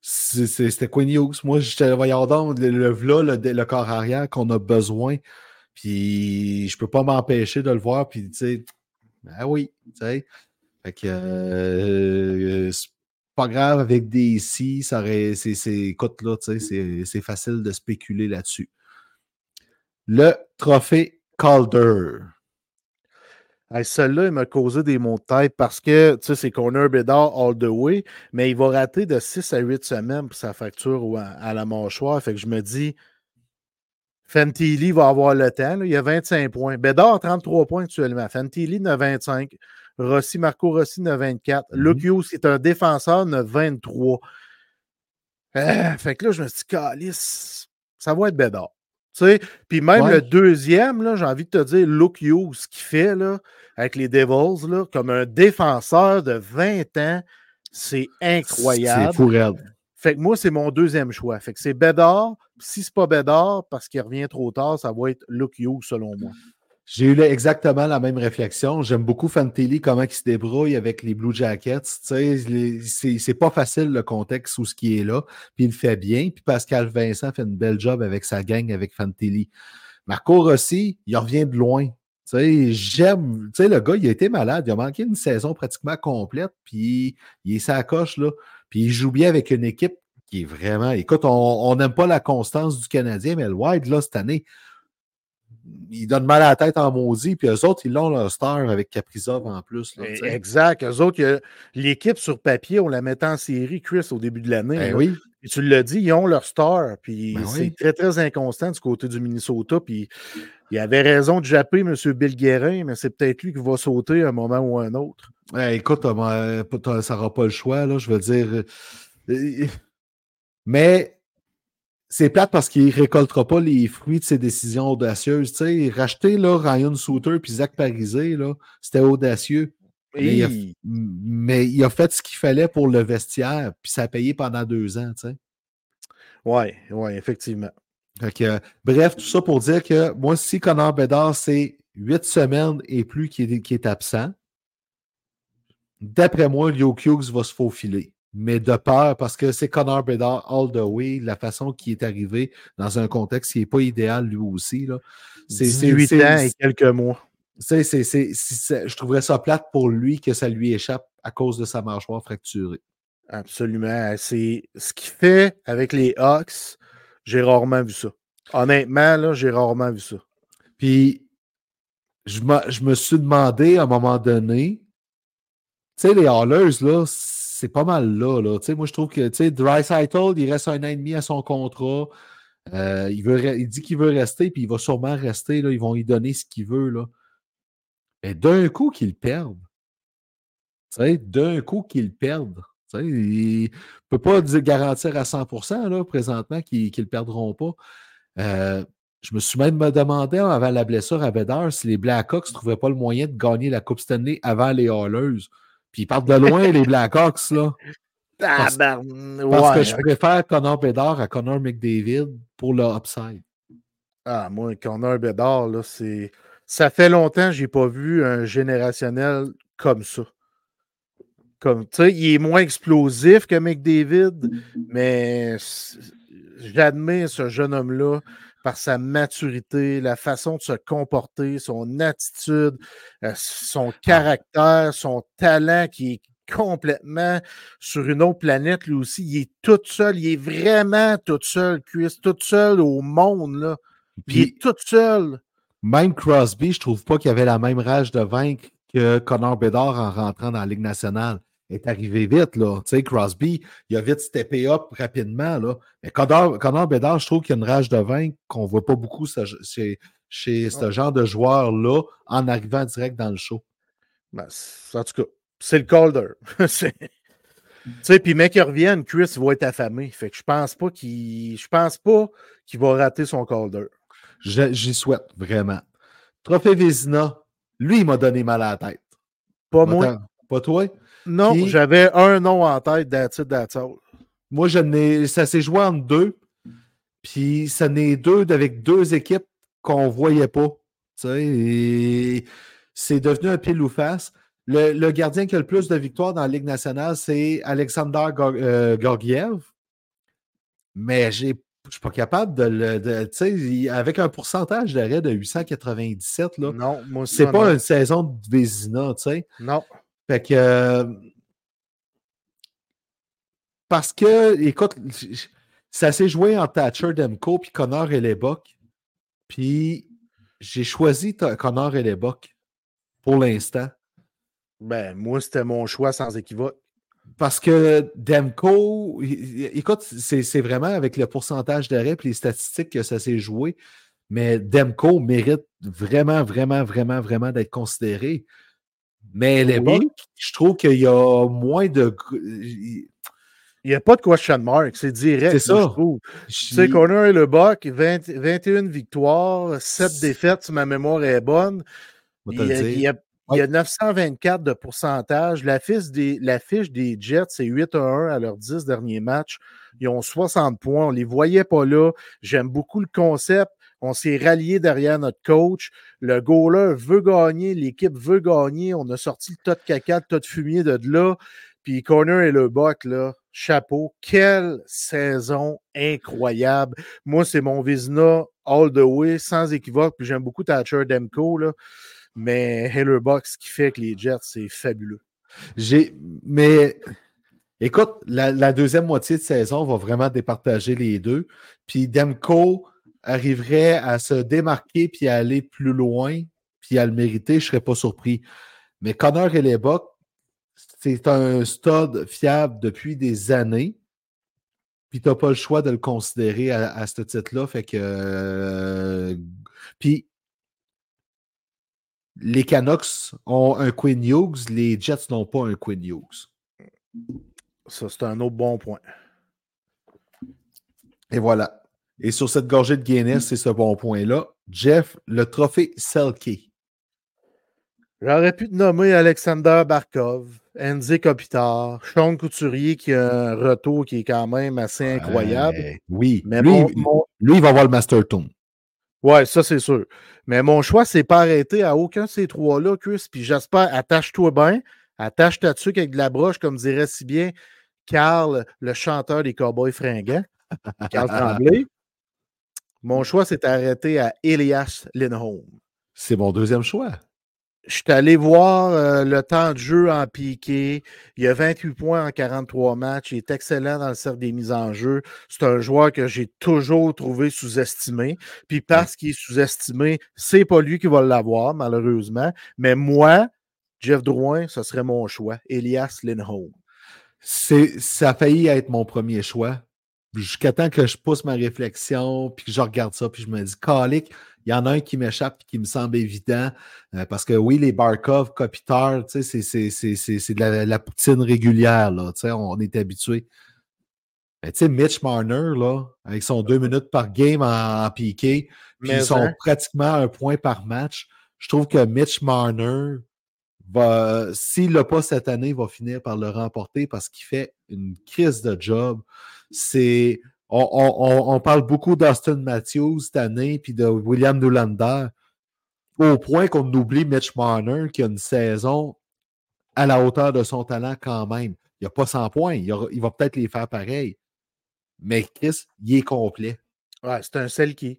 C'était Quinn Hughes. Moi, j'étais voyons donc le, le, le, le, corps arrière qu'on a besoin. Puis je peux pas m'empêcher de le voir. Puis tu sais, ben oui, tu sais. Fait que euh, c'est pas grave avec des ici, ça c'est, écoute là, c'est facile de spéculer là-dessus. Le trophée Calder. Celui-là, il m'a causé des mots de tête parce que tu sais, c'est Connor Bedard all the way, mais il va rater de 6 à 8 semaines pour sa facture à, la mâchoire. Fait que je me dis, Fantilli va avoir le temps. il y a 25 points. Bédard, 33 points actuellement. Fantilli, 25. Rossi, Marco Rossi, 24. Mm -hmm. qui est un défenseur, 23. Ah, fait que là, je me suis dit, Calice, ça va être Bédard. Puis même le deuxième, j'ai envie de te dire, Luke Hughes, ce qu'il fait là, avec les Devils, là, comme un défenseur de 20 ans, c'est incroyable. C'est fou, Fait que moi, c'est mon deuxième choix. Fait que c'est Bédard. Si c'est pas Bédard, parce qu'il revient trop tard, ça va être Luke Hughes, selon moi. J'ai eu exactement la même réflexion. J'aime beaucoup Fantilli, comment il se débrouille avec les Blue Jackets. C'est pas facile le contexte où ce qui est là. Puis il le fait bien. Puis Pascal Vincent fait une belle job avec sa gang, avec Fantilli. Marco Rossi, il revient de loin. J'aime. Le gars, il a été malade. Il a manqué une saison pratiquement complète. Puis il est sa coche, là. Puis il joue bien avec une équipe qui est vraiment. Écoute, on n'aime pas la constance du Canadien, mais le Wild, là, cette année, ils donnent mal à la tête en maudit, puis eux autres, ils l'ont leur star avec Caprizov en plus. Là, exact. Eux autres, l'équipe sur papier, on la mettait en série, Chris, au début de l'année. Ben oui. Et tu l'as dit, ils ont leur star, puis ben c'est très, très inconstant du côté du Minnesota, puis il avait raison de japper M. Bill Guérin, mais c'est peut-être lui qui va sauter à un moment ou un autre. écoute, ça n'aura pas le choix, là, je veux dire. Euh, mais c'est plate parce qu'il ne récoltera pas les fruits de ses décisions audacieuses. racheter là, Ryan Souter puis Zach Parisé, c'était audacieux. Mais il, a, fait ce qu'il fallait pour le vestiaire, puis ça a payé pendant deux ans. Oui, oui, effectivement. bref, tout ça pour dire que moi, si Connor Bedard, c'est huit semaines et plus qui est, est absent, d'après moi, Leo Hughes va se faufiler mais de peur, parce que c'est Connor Bedard all the way, la façon qui est arrivé dans un contexte qui n'est pas idéal lui aussi. C'est 8 ans et quelques mois. je trouverais ça plate pour lui que ça lui échappe à cause de sa mâchoire fracturée. Absolument. C'est ce qu'il fait avec les Hawks, j'ai rarement vu ça. Honnêtement, là, j'ai rarement vu ça. Puis, je, je me suis demandé à un moment donné, tu sais, les Hallers, là, c'est pas mal là. là. Moi, je trouve que Dry il reste un an et demi à son contrat. Euh, il, veut, il dit qu'il veut rester, puis il va sûrement rester. Là. Ils vont lui donner ce qu'il veut. Là. Mais d'un coup qu'il perde. D'un coup qu'il perde. il ne peut pas garantir à 100% là, présentement qu'ils ne le perdront pas. Euh, je me suis même demandé avant la blessure à Vedder si les Blackhawks ne trouvaient pas le moyen de gagner la Coupe Stanley avant les Halleuses. Puis ils partent de loin, les Blackhawks, là. Parce, parce que je préfère Connor Bedard à Connor McDavid pour le upside. Ah, moi, Connor Bedard, là, c'est. Ça fait longtemps que je n'ai pas vu un générationnel comme ça. Comme, tu sais, il est moins explosif que McDavid, mais j'admets ce jeune homme-là par sa maturité, la façon de se comporter, son attitude, euh, son ah. caractère, son talent qui est complètement sur une autre planète, lui aussi. Il est tout seul, il est vraiment tout seul, Chris, tout seul au monde, là. il est tout seul. Même Crosby, je trouve pas qu'il avait la même rage de vaincre que Connor Bedard en rentrant dans la Ligue nationale est arrivé vite. Là. Tu sais, Crosby, il a vite steppé up rapidement. Là. Mais Connor, Connor Bedard, je trouve qu'il y a une rage de vaincre qu'on ne voit pas beaucoup chez, chez ce genre de joueur-là en arrivant direct dans le show. Ben, en tout cas, c'est le Calder. tu sais, puis mec qui revienne, Chris va être affamé. Fait que je pense pas qu'il. Je pense pas qu'il va rater son Calder. J'y souhaite, vraiment. Trophée Vézina, lui, il m'a donné mal à la tête. Pas moi. Pas toi? Non, j'avais un nom en tête, that's it, Moi, je n'ai, ça s'est joué en deux. Puis ça n'est deux avec deux équipes qu'on ne voyait pas. C'est devenu un pile ou face. Le, gardien qui a le plus de victoires dans la Ligue nationale, c'est Alexander euh, Gorgiev. Mais je ne suis pas capable de le. avec un pourcentage d'arrêt de 897, là, non, moi c'est pas une saison de Vézina. Non. Fait que. Euh, parce que, écoute, ça s'est joué en Thatcher, Demko, puis Connor et Lebock. Puis j'ai choisi Connor et Lebock pour l'instant. Ben, moi, c'était mon choix sans équivoque. Parce que Demko, écoute, c'est vraiment avec le pourcentage d'arrêt et les statistiques que ça s'est joué, mais Demko mérite vraiment, vraiment, vraiment, vraiment d'être considéré. Mais les je trouve qu'il y a moins de. Il n'y a pas de question mark, c'est direct. C'est ça. Tu sais, Connor et le Buck, 21 victoires, 7 défaites, si ma mémoire est bonne. Il y, a, il, y a, 924 de pourcentage. La fiche des, la fiche des Jets, c'est 8 à 1 à leurs 10 derniers matchs. Ils ont 60 points. On ne les voyait pas là. J'aime beaucoup le concept. On s'est rallié derrière notre coach. Le goaler veut gagner, l'équipe veut gagner. On a sorti le tas de caca, le tas de fumier de là. Puis Corner et le Buck, là, chapeau. Quelle saison incroyable. Moi, c'est mon Vizna all the way, sans équivoque. Puis j'aime beaucoup Thatcher Demko, là. Mais Buck, ce qui fait que les Jets, c'est fabuleux. J'ai. Mais écoute, la, deuxième moitié de saison va vraiment départager les deux. Puis Demko, arriverait à se démarquer puis à aller plus loin, puis à le mériter, je ne serais pas surpris. Mais Connor Hellebuck, c'est un stud fiable depuis des années. Puis tu n'as pas le choix de le considérer à, ce titre-là. Fait que. Euh, puis les Canucks ont un Quinn Hughes, les Jets n'ont pas un Quinn Hughes. Ça, c'est un autre bon point. Et voilà. Et sur cette gorgée de Guinness, c'est ce bon point-là. Jeff, le trophée Selkie. J'aurais pu te nommer Alexander Barkov, Enzi Kopitar, Sean Couturier qui a un retour qui est quand même assez incroyable. oui, mais lui, lui, il va avoir le Master Tone. Oui, ça c'est sûr. Mais mon choix, c'est pas arrêté à aucun de ces trois-là, Chris. Puis j'espère, attache-toi bien, attache ta dessus avec de la broche, comme dirait si bien Carl, le chanteur des Cowboys fringants. Carl Tremblay. Mon choix, c'est arrêté à Elias Lindholm. C'est mon deuxième choix. Je suis allé voir euh, le temps de jeu en piqué. Il a 28 points en 43 matchs. Il est excellent dans le cercle des mises en jeu. C'est un joueur que j'ai toujours trouvé sous-estimé. Puis parce qu'il est sous-estimé, c'est pas lui qui va l'avoir, malheureusement. Mais moi, Jeff Drouin, ce serait mon choix. Elias Lindholm. Ça a failli être mon premier choix. Jusqu'à temps que je pousse ma réflexion, puis que je regarde ça, puis je me dis, Calic, il y en a un qui m'échappe qui me semble évident. Euh, parce que oui, les Barkov, Kopitar, c'est de la, poutine régulière. Là, on est habitué. Mais tu sais, Mitch Marner, là, avec son deux minutes par game en, piqué, puis ils sont pratiquement un point par match. Je trouve que Mitch Marner va, s'il l'a pas cette année, va finir par le remporter parce qu'il fait une crise de job. C'est on, parle beaucoup d'Austin Matthews cette année, puis de William Nylander, au point qu'on oublie Mitch Marner qui a une saison à la hauteur de son talent quand même. Il n'y a pas 100 points, il, va peut-être les faire pareil. Mais Chris, il est complet. Ouais, c'est un selkie.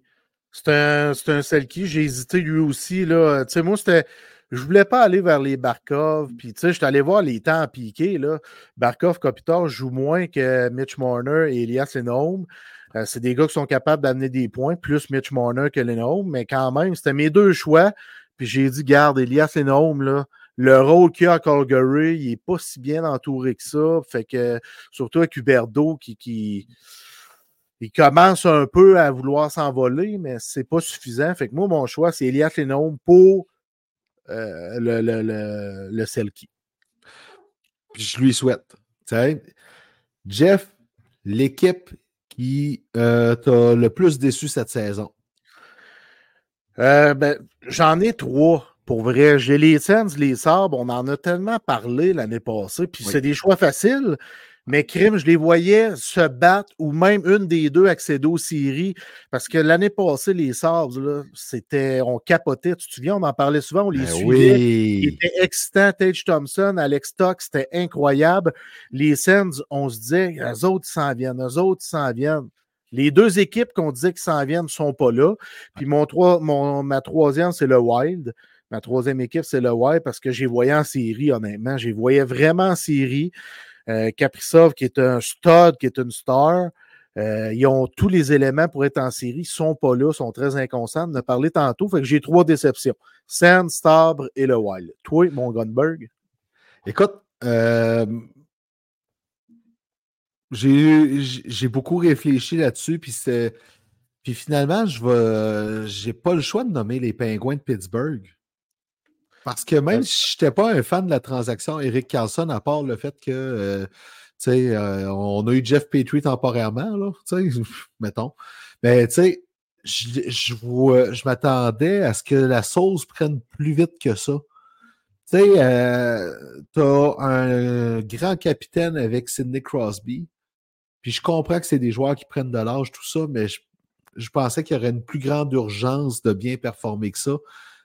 C'est un, un selkie. J'ai hésité lui aussi. Là. Tu sais, moi, c'était je voulais pas aller vers les Barkov. Puis, tu sais, je suis allé voir les temps piqués. Là. Barkov, Kopitar joue moins que Mitch Marner et Elias Lindholm. Euh, c'est des gars qui sont capables d'amener des points, plus Mitch Marner que Lindholm. Mais quand même, c'était mes deux choix. Puis j'ai dit, garde, Elias Lindholm, là, le rôle qu'il a à Calgary, il n'est pas si bien entouré que ça. Fait que, surtout avec Huberdo qui, qui il commence un peu à vouloir s'envoler, mais c'est pas suffisant. Fait que moi, mon choix, c'est Elias Lindholm pour euh, le, le, le, Selkie. Je lui souhaite. Jeff, l'équipe qui euh, t'a le plus déçu cette saison? Euh, ben, J'en ai trois. Pour vrai, j'ai les Sens, les Sabres, on en a tellement parlé l'année passée, puis c'est des choix faciles. Mais crime, je les voyais se battre ou même une des deux accéder aux séries. Parce que l'année passée, les Sabres, c'était, on capotait. Tu te souviens, on en parlait souvent, on les ben suivait. Oui. Ils étaient excitants. Tage Thompson, Alex Stock, c'était incroyable. Les Sens, on se disait, eux autres, ils s'en viennent, eux autres, s'en viennent. Les deux équipes qu'on disait qu'ils s'en viennent ne sont pas là. Puis mon, mon ma troisième, c'est le Wild. Ma troisième équipe, c'est le Wild parce que j'ai voyé en série, honnêtement. J'ai voyé vraiment en série. Euh, qui est un stud, qui est une star, euh, ils ont tous les éléments pour être en série, ils ne sont pas là, sont très inconscients. On a parlé tantôt, fait que j'ai trois déceptions. Sand, Stabre et le Wild. Toi, mon Gunberg? Écoute, euh, j'ai beaucoup réfléchi là-dessus, puis Puis finalement, je n'ai pas le choix de nommer les Pingouins de Pittsburgh. Parce que même si je n'étais pas un fan de la transaction Eric Carlson, à part le fait que, euh, tu sais, euh, on a eu Jeff Petrie temporairement, là, tu sais, mettons. Mais, tu sais, je, je, m'attendais à ce que la sauce prenne plus vite que ça. Tu sais, euh, tu as un grand capitaine avec Sidney Crosby. Puis je comprends que c'est des joueurs qui prennent de l'âge, tout ça, mais je, je pensais qu'il y aurait une plus grande urgence de bien performer que ça.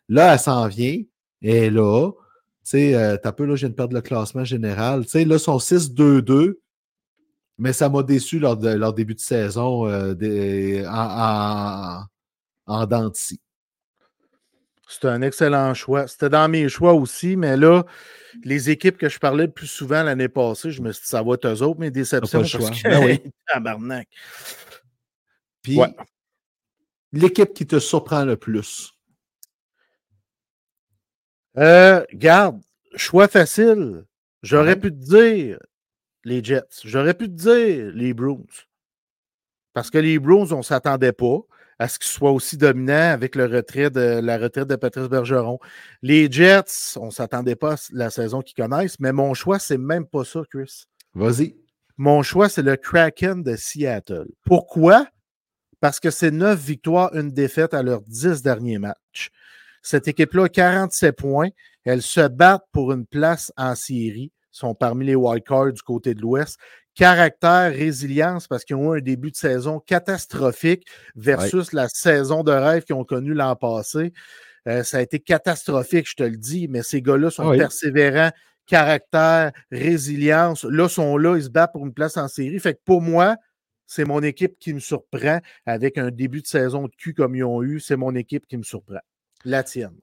Là, elle s'en vient. Et là, tu sais, euh, t'as peu, là, je viens de perdre le classement général. Tu sais, là, sont 6-2-2, mais ça m'a déçu lors de leur début de saison euh, en, en, en C'était un excellent choix. C'était dans mes choix aussi, mais là, les équipes que je parlais le plus souvent l'année passée, je me suis dit, ça va être eux autres, mes déceptions. Pas le choix. Ben oui. Tabarnak. Puis, l'équipe qui te surprend le plus? Euh, garde, choix facile. J'aurais pu te dire les Jets. J'aurais pu te dire les Bruins. Parce que les Bruins, on ne s'attendait pas à ce qu'ils soient aussi dominants avec le retrait de, la retraite de Patrice Bergeron. Les Jets, on ne s'attendait pas à la saison qu'ils connaissent, mais mon choix, c'est même pas ça, Chris. Vas-y. Mon choix, c'est le Kraken de Seattle. Pourquoi? Parce que c'est 9 victoires, une défaite à leurs 10 derniers matchs. Cette équipe-là a 47 points. Elles se battent pour une place en série. Ils sont parmi les wildcards du côté de l'Ouest. Caractère, résilience, parce qu'ils ont eu un début de saison catastrophique versus la saison de rêve qu'ils ont connue l'an passé. Euh, ça a été catastrophique, je te le dis, mais ces gars-là sont Ah persévérants, caractère, résilience. Là, sont là, ils se battent pour une place en série. Fait que pour moi, c'est mon équipe qui me surprend avec un début de saison de cul comme ils ont eu. C'est mon équipe qui me surprend. La tienne.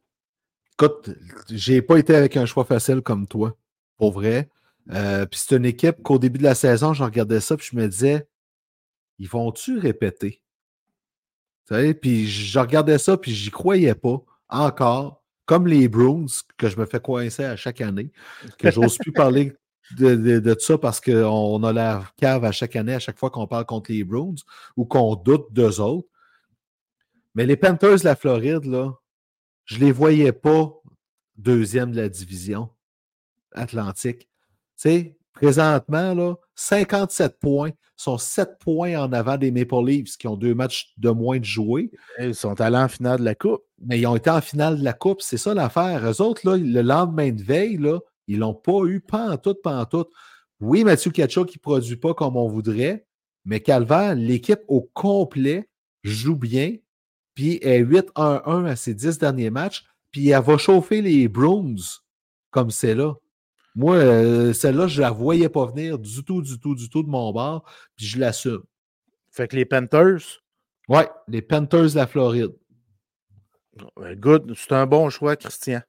Écoute, j'ai pas été avec un choix facile comme toi, pour vrai. Euh, puis c'est une équipe qu'au début de la saison, je regardais ça, puis je me disais, ils vont-tu répéter? Puis je regardais ça, puis j'y croyais pas encore. Comme les Bruins, que je me fais coincer à chaque année, que j'ose plus parler de, de, de ça parce qu'on a la cave à chaque année, à chaque fois qu'on parle contre les Bruins ou qu'on doute d'eux autres. Mais les Panthers de la Floride, là, je les voyais pas deuxième de la division atlantique. Tu sais, présentement, là, 57 points, sont 7 points en avant des Maple Leafs qui ont deux matchs de moins de jouer, Ils sont allés en finale de la Coupe. mais ils ont été en finale de la Coupe. C'est ça l'affaire. Eux autres, là, le lendemain de veille, là, ils l'ont pas eu, pas en tout, pas en tout. Oui, Mathieu Kachuk, qui ne produit pas comme on voudrait, mais Calvaire, l'équipe au complet joue bien, puis est 8-1-1 à ses 10 derniers matchs, puis elle va chauffer les Bruins comme c'est là. Moi, euh, celle-là, je la voyais pas venir du tout, du tout, du tout de mon bord, puis je l'assume. Fait que les Panthers, Ouais, les Panthers de la Floride. euh, good, c'est un bon choix, Christian.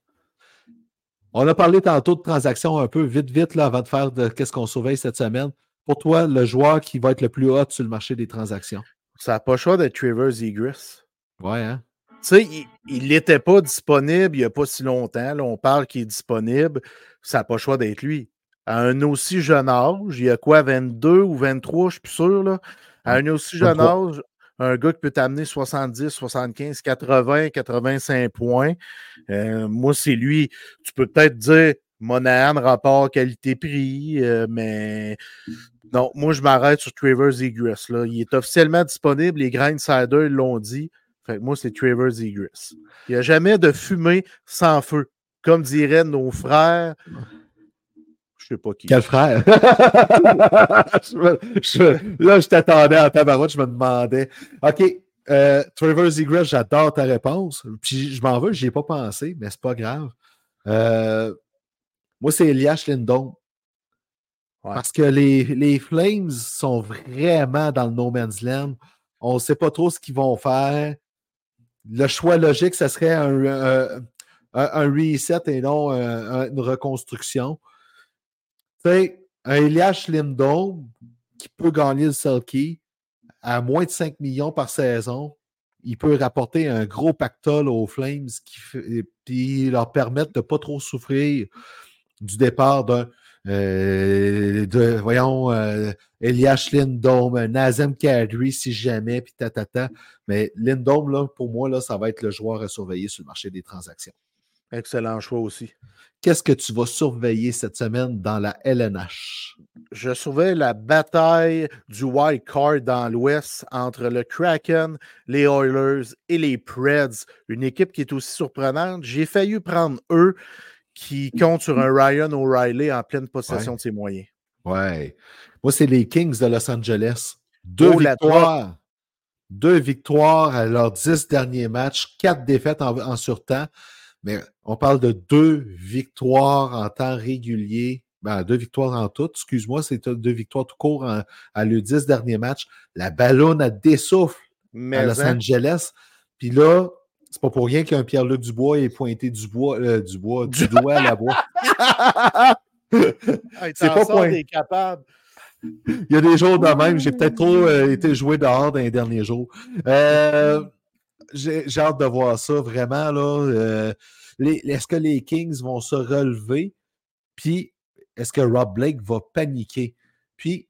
On a parlé tantôt de transactions un peu vite, vite, là, avant de faire de qu'est-ce qu'on surveille cette semaine. Pour toi, le joueur qui va être le plus hot sur le marché des transactions? Ça n'a pas le choix d'être Trevor Zegras. Ouais, hein? Tu sais, il n'était pas disponible il n'y a pas si longtemps. Là, on parle qu'il est disponible. Ça n'a pas le choix d'être lui. À un aussi jeune âge, il y a quoi, 22 ou 23, je suis plus sûr. Là? À un aussi jeune 23. âge, un gars qui peut t'amener 70, 75, 80, 85 points. Euh, moi, c'est lui. Tu peux peut-être dire Monahan, rapport qualité-prix, euh, mais non, moi, je m'arrête sur Trevor Zegras. Là. Il est officiellement disponible. Les Grindsiders l'ont dit. Fait que moi, c'est Trevor Zegras. Il n'y a jamais de fumée sans feu. Comme diraient nos frères. Je sais pas qui. Quel frère? Je me- je- là, je t'attendais en tabarouette, je me demandais. OK, euh, Trevor Zegras, j'adore ta réponse. Puis je m'en veux, j'y ai pas pensé, mais c'est pas grave. Euh, moi, c'est Elias Lindon. Ouais. Parce que les, les Flames sont vraiment dans le no man's land. On ne sait pas trop ce qu'ils vont faire. Le choix logique, ce serait un, un- reset et non un- une reconstruction. Un Elias Lindon qui peut gagner le Selkie à moins de 5 millions par saison, il peut rapporter un gros pactole aux Flames qui puis leur permettre de ne pas trop souffrir du départ d'un euh, de, voyons, euh, Elias Lindom, Nazem Kadri si jamais, puis tatata. Mais Lindom, là, pour moi, là, ça va être le joueur à surveiller sur le marché des transactions. Excellent choix aussi. Qu'est-ce que tu vas surveiller cette semaine dans la LNH? Je surveille la bataille du wild card dans l'Ouest entre le Kraken, les Oilers et les Preds. Une équipe qui est aussi surprenante. J'ai failli prendre eux qui comptent sur un Ryan O'Reilly en pleine possession Ouais. de ses moyens. Ouais. Moi, c'est les Kings de Los Angeles. Deux Oh, victoires. Deux victoires à leurs dix derniers matchs, quatre défaites en, en surtemps. Mais on parle de deux victoires en temps régulier. Ben, deux victoires en tout, excuse-moi, c'est deux victoires tout court en- à leurs dix derniers matchs. La ballonne a dessouffle à Los hein, Angeles. Puis là, c'est pas pour rien qu'un Pierre-Luc Dubois ait pointé du bois, euh, du bois, du doigt à la bois. hey, c'est pas des capables. Il y a des jours de même, j'ai peut-être trop euh, été joué dehors dans les derniers jours. Euh, j'ai hâte de voir ça vraiment. Là, euh, est-ce que les Kings vont se relever? Puis, est-ce que Rob Blake va paniquer? Puis,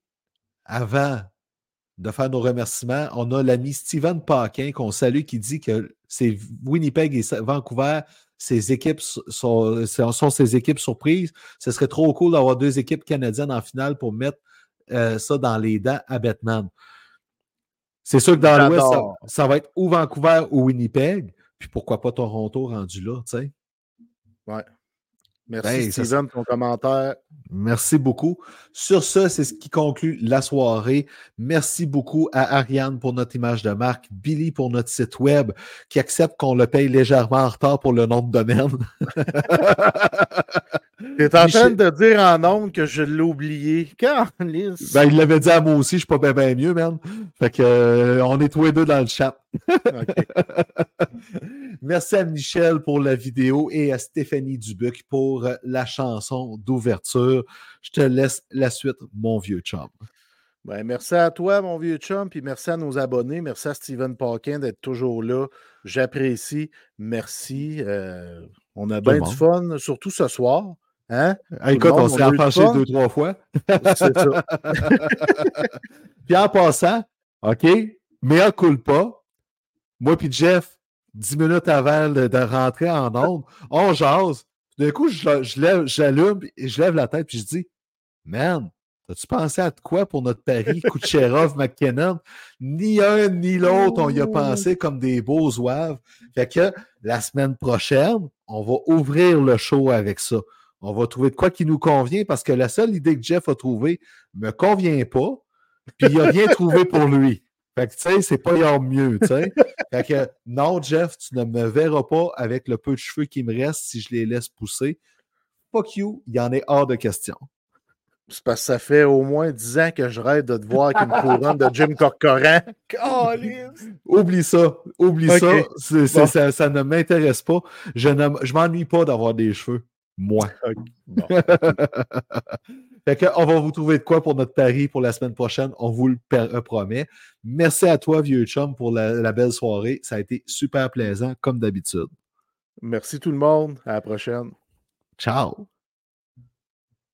avant de faire nos remerciements, on a l'ami Steven Paquin qu'on salue qui dit que c'est Winnipeg et Vancouver, ses équipes sont, sont, ses équipes surprises. Ce serait trop cool d'avoir deux équipes canadiennes en finale pour mettre euh, ça dans les dents à Batman. C'est sûr que dans l'Ouest, ça, va être ou Vancouver ou Winnipeg. Puis pourquoi pas Toronto rendu là, tu sais? Ouais. Merci, Steven, pour ton commentaire. Merci beaucoup. Sur ce, c'est ce qui conclut la soirée. Merci beaucoup à Ariane pour notre image de marque, Billy pour notre site web, qui accepte qu'on le paye légèrement en retard pour le nom de domaine. Tu es en train de dire en nombre que je l'ai oublié. Quand, ben, il l'avait dit à moi aussi, je suis pas bien, mieux, man. Fait que, euh, on est tous les deux dans le chat. Merci à Michel pour la vidéo et à Stéphanie Dubuc pour la chanson d'ouverture. Je te laisse la suite, mon vieux chum. Ben, merci à toi, mon vieux chum, puis merci à nos abonnés. Merci à Steven Parkin d'être toujours là. J'apprécie. Merci. Euh, on a bien du fun, surtout ce soir. Hein? écoute, on s'est penché deux, trois fois. C'est ça. puis en passant, OK, mais on coule pas. Moi puis Jeff, dix minutes avant de, rentrer en onde, on jase. D'un coup, je, lève, j'allume et je lève la tête puis je dis Man, as-tu pensé à quoi pour notre pari Kucherov, McKinnon? Ni un ni l'autre, on y a pensé comme des beaux zouaves. Fait que la semaine prochaine, on va ouvrir le show avec ça. On va trouver de quoi qui nous convient parce que la seule idée que Jeff a trouvée ne me convient pas, puis il a rien trouvé pour lui. Fait que, tu sais, c'est pas y mieux, tu sais. fait que, non, Jeff, tu ne me verras pas avec le peu de cheveux qui me restent si je les laisse pousser. Fuck you, il y en est hors de question. C'est parce que ça fait au moins 10 ans que je rêve de te voir avec une couronne de Jim Corcoran. oublie ça. Oublie ça. ça. ça. ne m'intéresse pas. Je ne je m'ennuie pas d'avoir des cheveux. Moi. on va vous trouver de quoi pour notre pari pour la semaine prochaine. On vous le euh, promet. Merci à toi, vieux chum, pour la belle soirée. Ça a été super plaisant, comme d'habitude. Merci tout le monde. À la prochaine. Ciao.